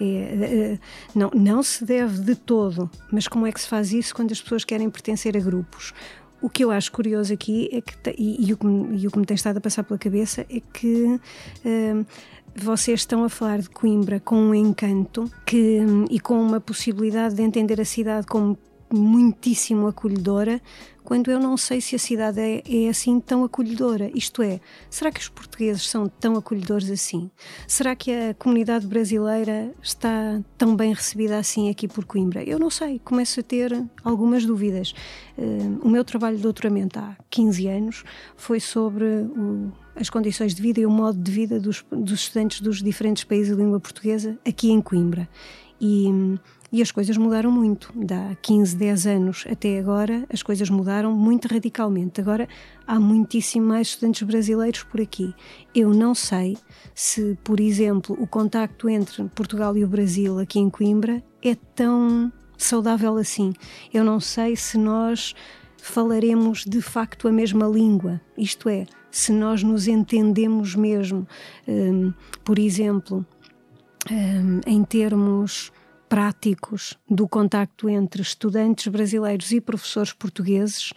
É, é, não, não se deve de todo, mas como é que se faz isso quando as pessoas querem pertencer a grupos? O que eu acho curioso aqui é que, e, e, o que e o que me tem estado a passar pela cabeça é que uh, vocês estão a falar de Coimbra com um encanto que, e com uma possibilidade de entender a cidade como muitíssimo acolhedora, quando eu não sei se a cidade é, é, assim tão acolhedora. Isto é, será que os portugueses são tão acolhedores assim? Será que a comunidade brasileira está tão bem recebida assim aqui por Coimbra? Eu não sei, começo a ter algumas dúvidas. Uh, o meu trabalho de doutoramento há 15 anos foi sobre o, as condições de vida e o modo de vida dos, dos estudantes dos diferentes países de língua portuguesa aqui em Coimbra. E e as coisas mudaram muito. Da 15, 10 anos até agora, as coisas mudaram muito radicalmente. Agora há muitíssimo mais estudantes brasileiros por aqui. Eu não sei se, por exemplo, o contacto entre Portugal e o Brasil aqui em Coimbra é tão saudável assim. Eu não sei se nós falaremos de facto a mesma língua. Isto é, se nós nos entendemos mesmo. Um, por exemplo, um, em termos práticos do contacto entre estudantes brasileiros e professores portugueses.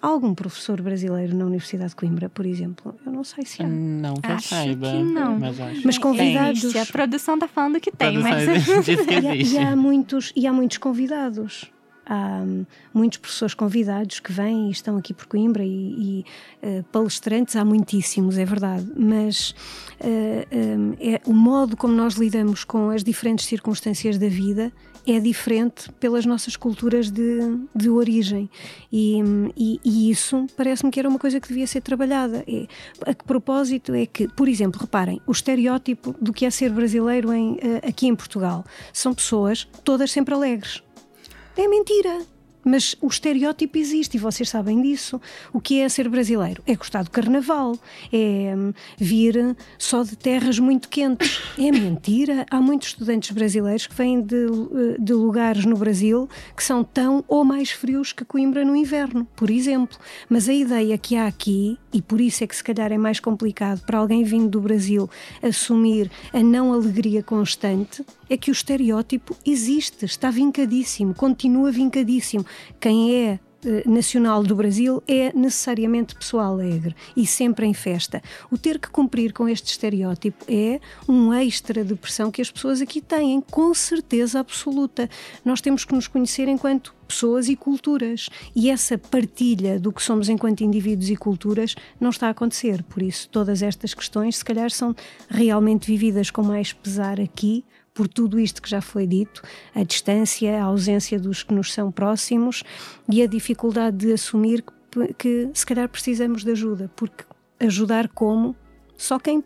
Algum professor brasileiro na Universidade de Coimbra, por exemplo? Eu não sei se há. Não que acho saiba. Que não. Mas, acho. mas convidados. A produção está falando que tem, mas. Diz que E há, existe. e há muitos, e há muitos convidados. Há hum, muitos professores convidados que vêm e estão aqui por Coimbra e, e, eh, palestrantes há muitíssimos, é verdade, mas eh, hum, é, o modo como nós lidamos com as diferentes circunstâncias da vida é diferente pelas nossas culturas de, de origem e, hum, e- e isso parece-me que era uma coisa que devia ser trabalhada. É, a que propósito é que, por exemplo, reparem, o estereótipo do que é ser brasileiro em, eh, aqui em Portugal são pessoas todas sempre alegres. É mentira. Mas o estereótipo existe e vocês sabem disso. O que é ser brasileiro? É gostar do carnaval, é hum, vir só de terras muito quentes. É mentira. Há muitos estudantes brasileiros que vêm de, eh, de lugares no Brasil que são tão ou mais frios que Coimbra no inverno, por exemplo. Mas a ideia que há aqui, e por isso é que se calhar é mais complicado para alguém vindo do Brasil assumir a não alegria constante, é que o estereótipo existe, está vincadíssimo, continua vincadíssimo. Quem é eh, nacional do Brasil é necessariamente pessoa alegre e sempre em festa. O ter que cumprir com este estereótipo é um extra de pressão que as pessoas aqui têm, com certeza absoluta. Nós temos que nos conhecer enquanto pessoas e culturas. E essa partilha do que somos enquanto indivíduos e culturas não está a acontecer. Por isso, todas estas questões, se calhar, são realmente vividas com mais pesar aqui por tudo isto que já foi dito, a distância, a ausência dos que nos são próximos e a dificuldade de assumir que, que se calhar precisamos de ajuda, porque ajudar como? Só quem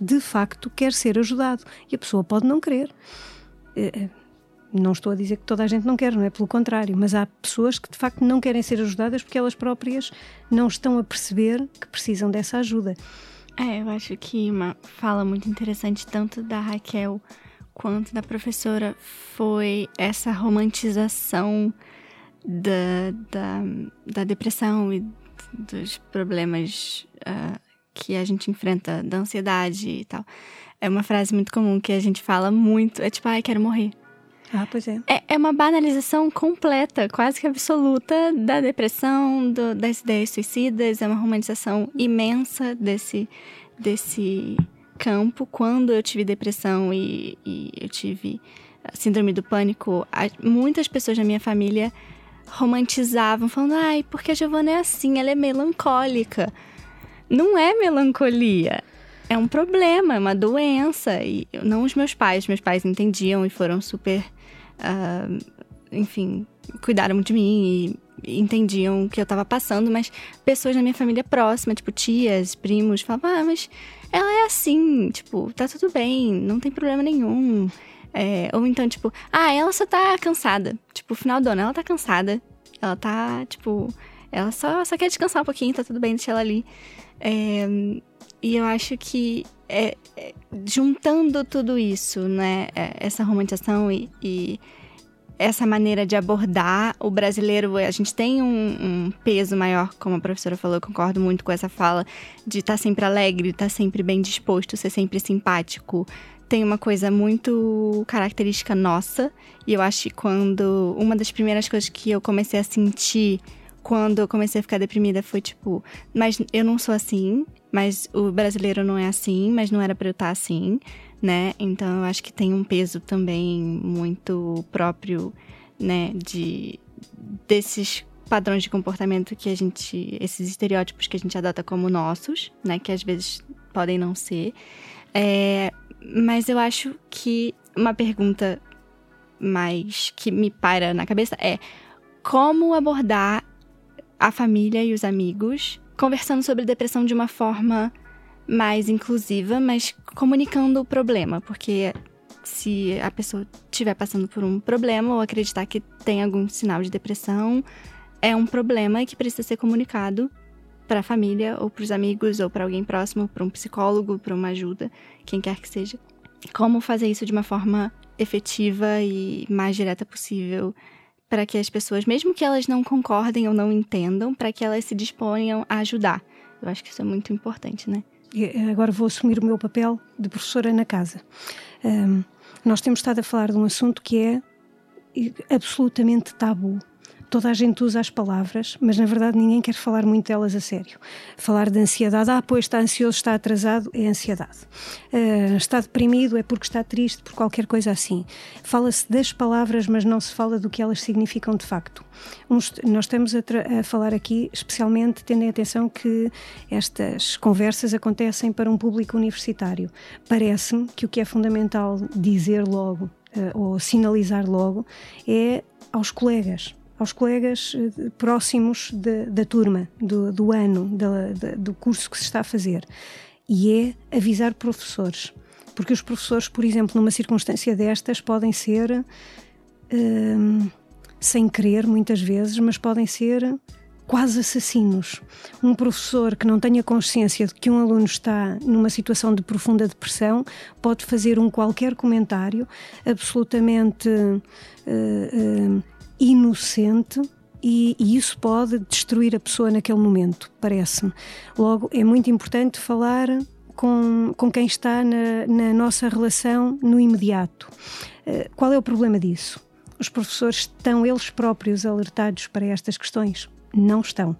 de facto quer ser ajudado e a pessoa pode não querer. Eh, eh, não estou a dizer que toda a gente não quer, não é? Pelo contrário, mas há pessoas que de facto não querem ser ajudadas porque elas próprias não estão a perceber que precisam dessa ajuda. É, eu acho que uma fala muito interessante tanto da Raquel quanto da professora foi essa romantização da, da, da depressão e dos problemas uh, que a gente enfrenta, da ansiedade e tal. É uma frase muito comum que a gente fala muito, é tipo, ai, quero morrer. Ah, pois é. é. É uma banalização completa, quase que absoluta, da depressão, do, das ideias suicidas, é uma romantização imensa desse, desse campo, quando eu tive depressão e, e eu tive síndrome do pânico, muitas pessoas na minha família romantizavam, falando: ai, porque a Giovana é assim, ela é melancólica. Não é melancolia. É um problema, é uma doença. E não os meus pais. Meus pais entendiam e foram super. Uh, enfim, cuidaram de mim e entendiam o que eu tava passando, mas pessoas na minha família próxima, tipo tias, primos, falavam: ah, mas ela é assim, tipo, tá tudo bem, não tem problema nenhum. É, ou então, tipo, ah, ela só tá cansada. Tipo, final do ano, ela tá cansada. Ela tá, tipo, ela só, só quer descansar um pouquinho, tá tudo bem, deixa ela ali. É, e eu acho que é, é, juntando tudo isso, né, é, essa romantização e, e essa maneira de abordar o brasileiro, a gente tem um, um, peso maior, como a professora falou, eu concordo muito com essa fala, de estar tá sempre alegre, estar tá sempre bem disposto, ser sempre simpático. Tem uma coisa muito característica nossa, e eu acho que quando. Uma das primeiras coisas que eu comecei a sentir quando eu comecei a ficar deprimida foi tipo, mas eu não sou assim, mas o brasileiro não é assim, mas não era para eu estar tá assim né? Então eu acho que tem um peso também muito próprio, né, de desses padrões de comportamento que a gente, esses estereótipos que a gente adota como nossos, né, que às vezes podem não ser. É, mas eu acho que uma pergunta mais que me para na cabeça é como abordar a família e os amigos conversando sobre depressão de uma forma mais inclusiva, mas comunicando o problema, porque se a pessoa estiver passando por um problema ou acreditar que tem algum sinal de depressão, é um problema que precisa ser comunicado para a família ou para os amigos ou para alguém próximo, para um psicólogo, para uma ajuda, quem quer que seja. Como fazer isso de uma forma efetiva e mais direta possível para que as pessoas, mesmo que elas não concordem ou não entendam, para que elas se disponham a ajudar. Eu acho que isso é muito importante, né? Agora vou assumir o meu papel de professora na casa. Um, nós temos estado a falar de um assunto que é absolutamente tabu toda a gente usa as palavras, mas na verdade ninguém quer falar muito delas a sério. Falar de ansiedade, ah, pois está ansioso, está atrasado, é ansiedade. Uh, está deprimido, é porque está triste, por qualquer coisa assim. Fala-se das palavras, mas não se fala do que elas significam de facto. Nós estamos a, a, falar aqui, especialmente tendo em atenção que estas conversas acontecem para um público universitário. Parece-me que o que é fundamental dizer logo uh, ou sinalizar logo é aos colegas, aos colegas eh, próximos da turma, do, do ano, do curso que se está a fazer. E é avisar professores. Porque os professores, por exemplo, numa circunstância destas, podem ser, hum, sem querer muitas vezes, mas podem ser quase assassinos. Um professor que não tenha consciência de que um aluno está numa situação de profunda depressão pode fazer um qualquer comentário absolutamente. Uh, uh, inocente e, e, isso pode destruir a pessoa naquele momento, parece-me. Logo, é muito importante falar com, com quem está na, na nossa relação no imediato. Uh, qual é o problema disso? Os professores estão eles próprios alertados para estas questões? Não estão.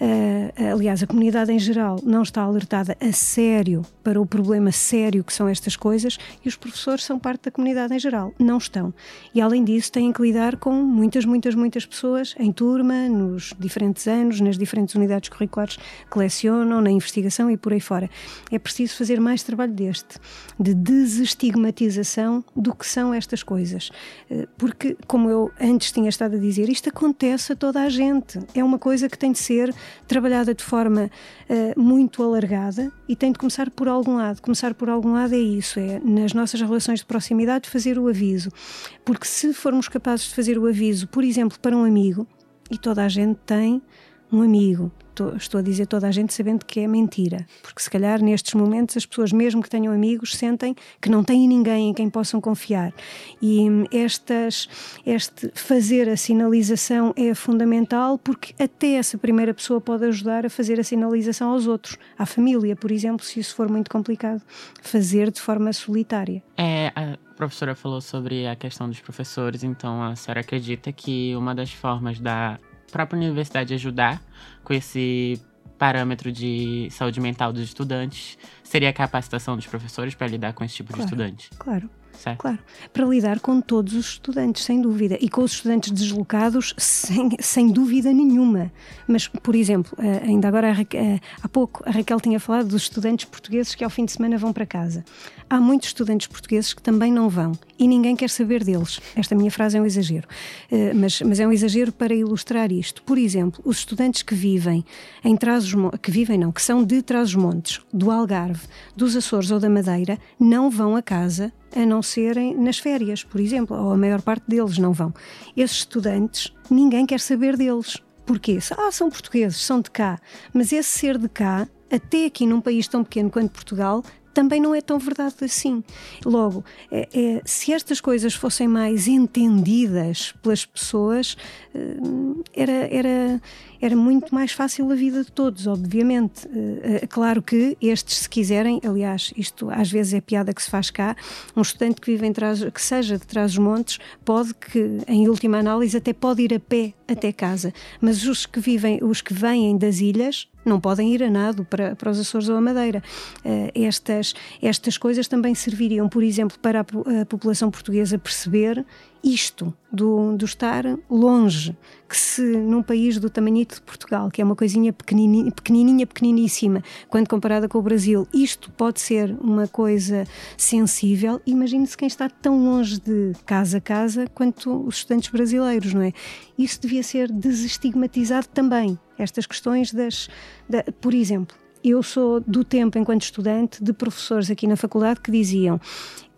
Uh, aliás, a comunidade em geral não está alertada a sério para o problema sério que são estas coisas e os professores são parte da comunidade em geral. Não estão. E além disso, têm que lidar com muitas, muitas, muitas pessoas em turma, nos diferentes anos, nas diferentes unidades curriculares que lecionam, na investigação e por aí fora. É preciso fazer mais trabalho deste, de desestigmatização do que são estas coisas. Uh, porque, como eu antes tinha estado a dizer, isto acontece a toda a gente. É uma coisa que tem de ser trabalhada de forma uh, muito alargada e tem de começar por algum lado. Começar por algum lado é isso, é nas nossas relações de proximidade fazer o aviso. Porque se formos capazes de fazer o aviso, por exemplo, para um amigo, e toda a gente tem um amigo, estou, estou, a dizer toda a gente sabendo que é mentira, porque se calhar nestes momentos as pessoas, mesmo que tenham amigos, sentem que não têm ninguém em quem possam confiar. E estas, este fazer a sinalização é fundamental porque até essa primeira pessoa pode ajudar a fazer a sinalização aos outros, à família, por exemplo, se isso for muito complicado, fazer de forma solitária. É, a professora falou sobre a questão dos professores, então a senhora acredita que uma das formas da própria universidade ajudar com esse parâmetro de saúde mental dos estudantes seria a capacitação dos professores para lidar com esse tipo claro, de estudante. Claro. Certo. Claro, para lidar com todos os estudantes, sem dúvida, e com os estudantes deslocados, sem, sem dúvida nenhuma. Mas, por exemplo, eh, ainda agora eh, há pouco a Raquel tinha falado dos estudantes portugueses que ao fim de semana vão para casa. Há muitos estudantes portugueses que também não vão e ninguém quer saber deles. Esta minha frase é um exagero, eh, mas, mas é um exagero para ilustrar isto. Por exemplo, os estudantes que vivem em Trás que vivem não, que são de Trás-os-Montes, do Algarve, dos Açores ou da Madeira, não vão a casa a não serem nas férias, por exemplo, ou a maior parte deles não vão. Esses estudantes, ninguém quer saber deles. Porquê? Ah, são portugueses, são de cá. Mas esse ser de cá, até aqui num país tão pequeno quanto Portugal, também não é tão verdade assim. Logo, é, é, se estas coisas fossem mais entendidas pelas pessoas, eh, era, era, era muito mais fácil a vida de todos, obviamente. É claro que estes, se quiserem, aliás, isto às vezes é piada que se faz cá, um estudante que vive em trás, que seja de trás dos montes, pode que, em última análise, até pode ir a pé até casa. Mas os que vivem, os que vêm das ilhas, não podem ir a nado para, para os Açores ou a Madeira. Uh, estas, estas coisas também serviriam, por exemplo, para a, a população portuguesa perceber isto do, do estar longe, que se num país do tamanhito de Portugal, que é uma coisinha pequenininha, pequenininha, pequeniníssima, quando comparada com o Brasil, isto pode ser uma coisa sensível, imagine-se quem está tão longe de casa a casa quanto os estudantes brasileiros, não é? Isso devia ser desestigmatizado também, estas questões das... Da, por exemplo, eu sou do tempo, enquanto estudante, de professores aqui na faculdade que diziam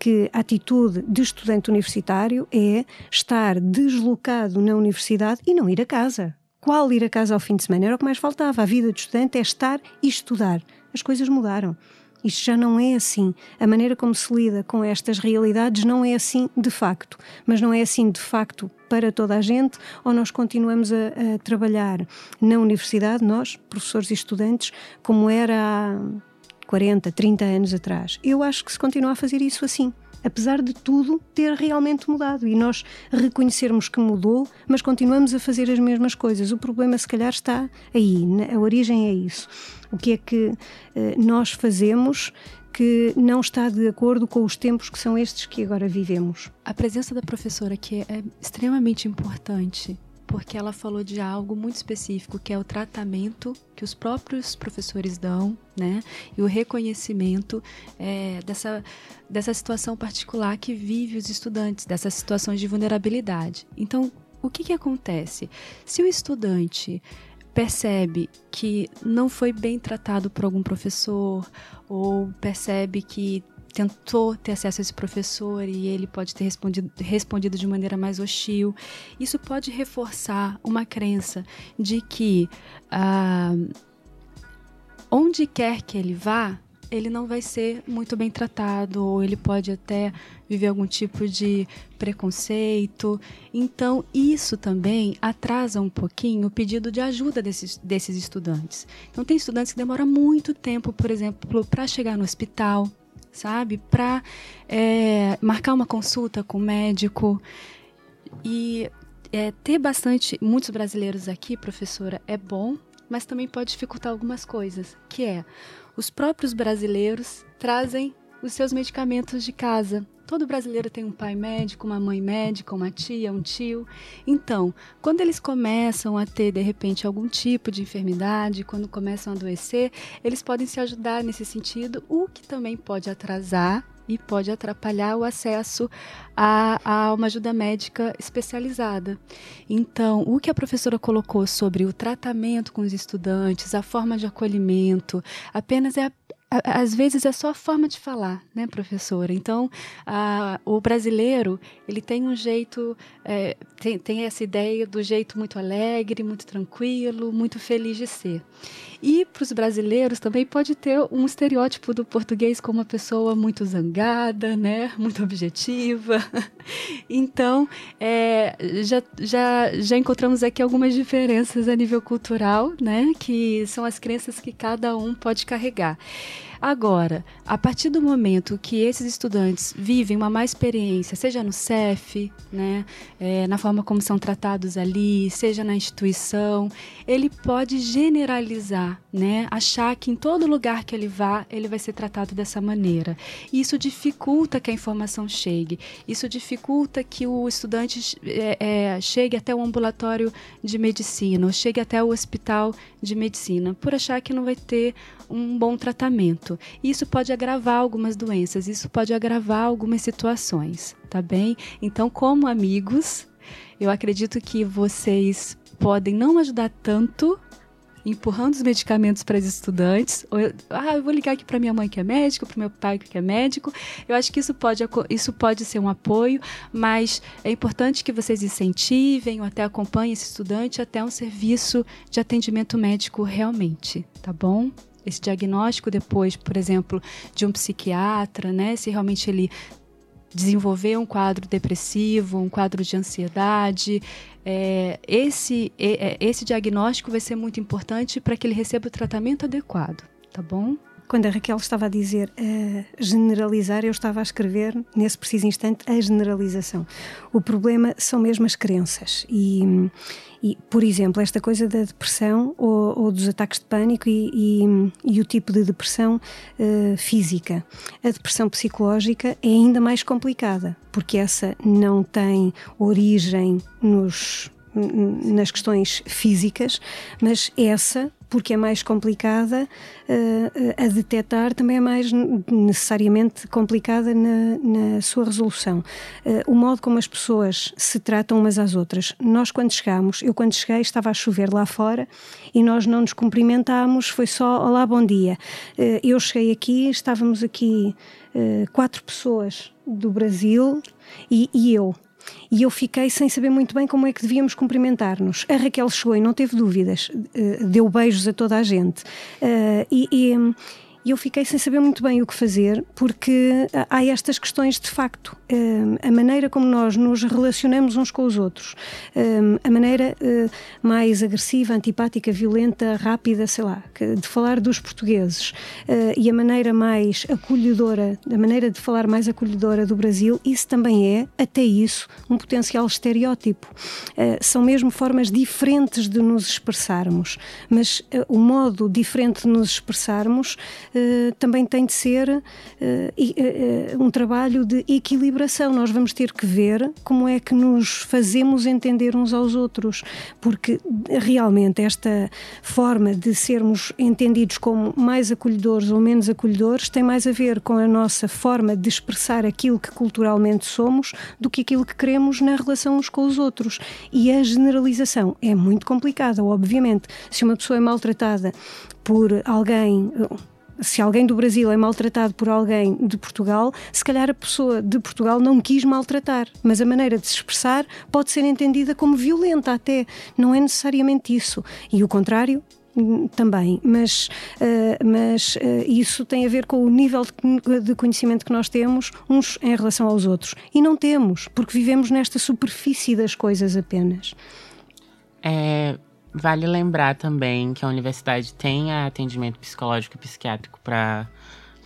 que a atitude de estudante universitário é estar deslocado na universidade e não ir a casa. Qual ir a casa ao fim de semana? Era o que mais faltava. A vida de estudante é estar e estudar. As coisas mudaram. Isto já não é assim. A maneira como se lida com estas realidades não é assim de facto. Mas não é assim de facto para toda a gente ou nós continuamos a, a trabalhar na universidade, nós, professores e estudantes, como era há 40, 30 anos atrás? Eu acho que se continua a fazer isso assim apesar de tudo ter realmente mudado e nós reconhecermos que mudou, mas continuamos a fazer as mesmas coisas. O problema, se calhar, está aí, a origem é isso. O que é que eh, nós fazemos que não está de acordo com os tempos que são estes que agora vivemos? A presença da professora aqui é extremamente importante porque ela falou de algo muito específico, que é o tratamento que os próprios professores dão, né? E o reconhecimento é, dessa, dessa situação particular que vive os estudantes, dessas situações de vulnerabilidade. Então, o que, que acontece? Se o estudante percebe que não foi bem tratado por algum professor ou percebe que tentou ter acesso a esse professor e ele pode ter respondido, respondido de maneira mais hostil. Isso pode reforçar uma crença de que ah, onde quer que ele vá, ele não vai ser muito bem tratado, ou ele pode até viver algum tipo de preconceito. Então, isso também atrasa um pouquinho o pedido de ajuda desses, desses estudantes. Então, tem estudantes que demoram muito tempo, por exemplo, para chegar no hospital, sabe? Para é, marcar uma consulta com o médico. E é, ter bastante, muitos brasileiros aqui, professora, é bom, mas também pode dificultar algumas coisas, que é os próprios brasileiros trazem os seus medicamentos de casa. Todo brasileiro tem um pai médico, uma mãe médica, uma tia, um tio. Então, quando eles começam a ter, de repente, algum tipo de enfermidade, quando começam a adoecer, eles podem se ajudar nesse sentido, o que também pode atrasar e pode atrapalhar o acesso a, a, uma ajuda médica especializada. Então, o que a professora colocou sobre o tratamento com os estudantes, a forma de acolhimento, apenas é a às vezes é só a forma de falar, né, professora? Então, a, o brasileiro, ele tem um jeito, é, tem, tem essa ideia do jeito muito alegre, muito tranquilo, muito feliz de ser. E para os brasileiros também pode ter um estereótipo do português como uma pessoa muito zangada, né, muito objetiva. Então, é, já, já, já encontramos aqui algumas diferenças a nível cultural, né, que são as crenças que cada um pode carregar. Agora, a partir do momento que esses estudantes vivem uma má experiência, seja no CEF, né, é, na forma como são tratados ali, seja na instituição, ele pode generalizar, né, achar que em todo lugar que ele vá, ele vai ser tratado dessa maneira. Isso dificulta que a informação chegue, isso dificulta que o estudante é, é, chegue até o ambulatório de medicina, ou chegue até o hospital de medicina, por achar que não vai ter um bom tratamento. Isso pode agravar algumas doenças, isso pode agravar algumas situações, tá bem? Então, como amigos, eu acredito que vocês podem não ajudar tanto empurrando os medicamentos para os estudantes. Eu, ah, eu vou ligar aqui para minha mãe que é médica, para meu pai que é médico. Eu acho que isso pode, isso pode ser um apoio, mas é importante que vocês incentivem ou até acompanhem esse estudante até um serviço de atendimento médico realmente, tá bom? Esse diagnóstico depois, por exemplo, de um psiquiatra, né? Se realmente ele desenvolver um quadro depressivo, um quadro de ansiedade, é, esse, é, esse diagnóstico vai ser muito importante para que ele receba o tratamento adequado, tá bom? Quando a Raquel estava a dizer uh, generalizar, eu estava a escrever, nesse preciso instante, a generalização. O problema são mesmo as crenças. E, e por exemplo, esta coisa da depressão ou, ou dos ataques de pânico e, e, e, o tipo de depressão uh, física. A depressão psicológica é ainda mais complicada, porque essa não tem origem nos nas questões físicas, mas essa porque é mais complicada uh, a detectar, também é mais necessariamente complicada na, na sua resolução. Uh, o modo como as pessoas se tratam umas às outras. Nós, quando chegámos, eu quando cheguei estava a chover lá fora e nós não nos cumprimentámos, foi só olá, bom dia. Uh, eu cheguei aqui, estávamos aqui quatro pessoas do Brasil e, e eu e eu fiquei sem saber muito bem como é que devíamos cumprimentar-nos. A Raquel chegou e não teve dúvidas, uh, deu beijos a toda a gente. Uh, e, e e eu fiquei sem saber muito bem o que fazer, porque há estas questões de facto. A maneira como nós nos relacionamos uns com os outros, a maneira hum, mais agressiva, antipática, violenta, rápida, sei lá, de falar dos portugueses e a maneira mais acolhedora, a maneira de falar mais acolhedora do Brasil, isso também é, até isso, um potencial estereótipo. São mesmo formas diferentes de nos expressarmos, mas o modo diferente de nos expressarmos também tem de ser uh, um trabalho de equilibração. Nós vamos ter que ver como é que nos fazemos entender uns aos outros, porque realmente esta forma de sermos entendidos como mais acolhedores ou menos acolhedores tem mais a ver com a nossa forma de expressar aquilo que culturalmente somos do que aquilo que queremos na relação uns com os outros. E a generalização é muito complicada, obviamente. Se uma pessoa é maltratada por alguém, se alguém do Brasil é maltratado por alguém de Portugal, se calhar a pessoa de Portugal não quis maltratar, mas a maneira de se expressar pode ser entendida como violenta até. Não é necessariamente isso. E o contrário hum, também, mas, uh, mas uh, isso tem a ver com o nível de, de, conhecimento que nós temos uns em relação aos outros. E não temos, porque vivemos nesta superfície das coisas apenas. É, Vale lembrar também que a universidade tem atendimento psicológico e psiquiátrico para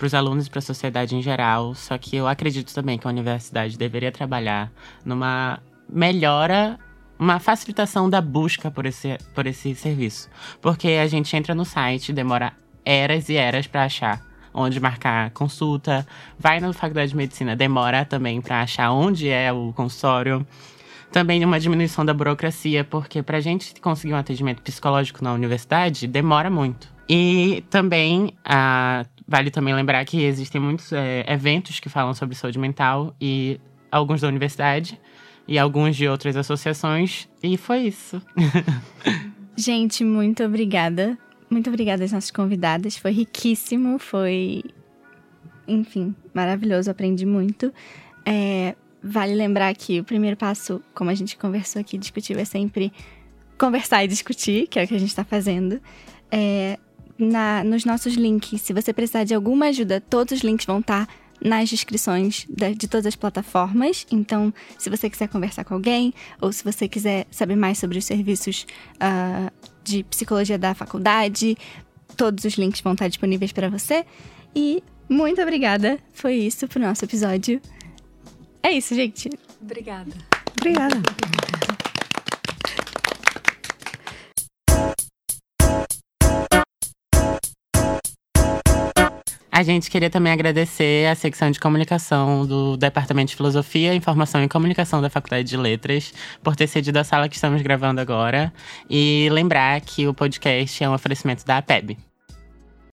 os alunos e para a sociedade em geral, só que eu acredito também que a universidade deveria trabalhar numa melhora uma facilitação da busca por esse, por esse serviço. Porque a gente entra no site, demora eras e eras para achar onde marcar consulta, vai na faculdade de medicina, demora também para achar onde é o consultório. Também uma diminuição da burocracia, porque para a gente conseguir um atendimento psicológico na universidade demora muito. E também ah, vale também lembrar que existem muitos é, eventos que falam sobre saúde mental e alguns da universidade e alguns de outras associações. E foi isso. Gente, muito obrigada. Muito obrigada às nossas convidadas. Foi riquíssimo, foi. Enfim, maravilhoso, aprendi muito. É, vale lembrar que o primeiro passo, como a gente conversou aqui, discutiu, é sempre conversar e discutir, que é o que a gente está fazendo. É, na, nos nossos links, se você precisar de alguma ajuda, todos os links vão estar. Tá nas descrições de, de, todas as plataformas. Então, se você quiser conversar com alguém, ou se você quiser saber mais sobre os serviços uh, de psicologia da faculdade, todos os links vão estar disponíveis para você. E muito obrigada. Foi isso pro nosso episódio. É isso, gente. Obrigada. Obrigada. A gente queria também agradecer a secção de comunicação do Departamento de Filosofia, Informação e Comunicação da Faculdade de Letras por ter cedido a sala que estamos gravando agora. E lembrar que o podcast é um oferecimento da APEB.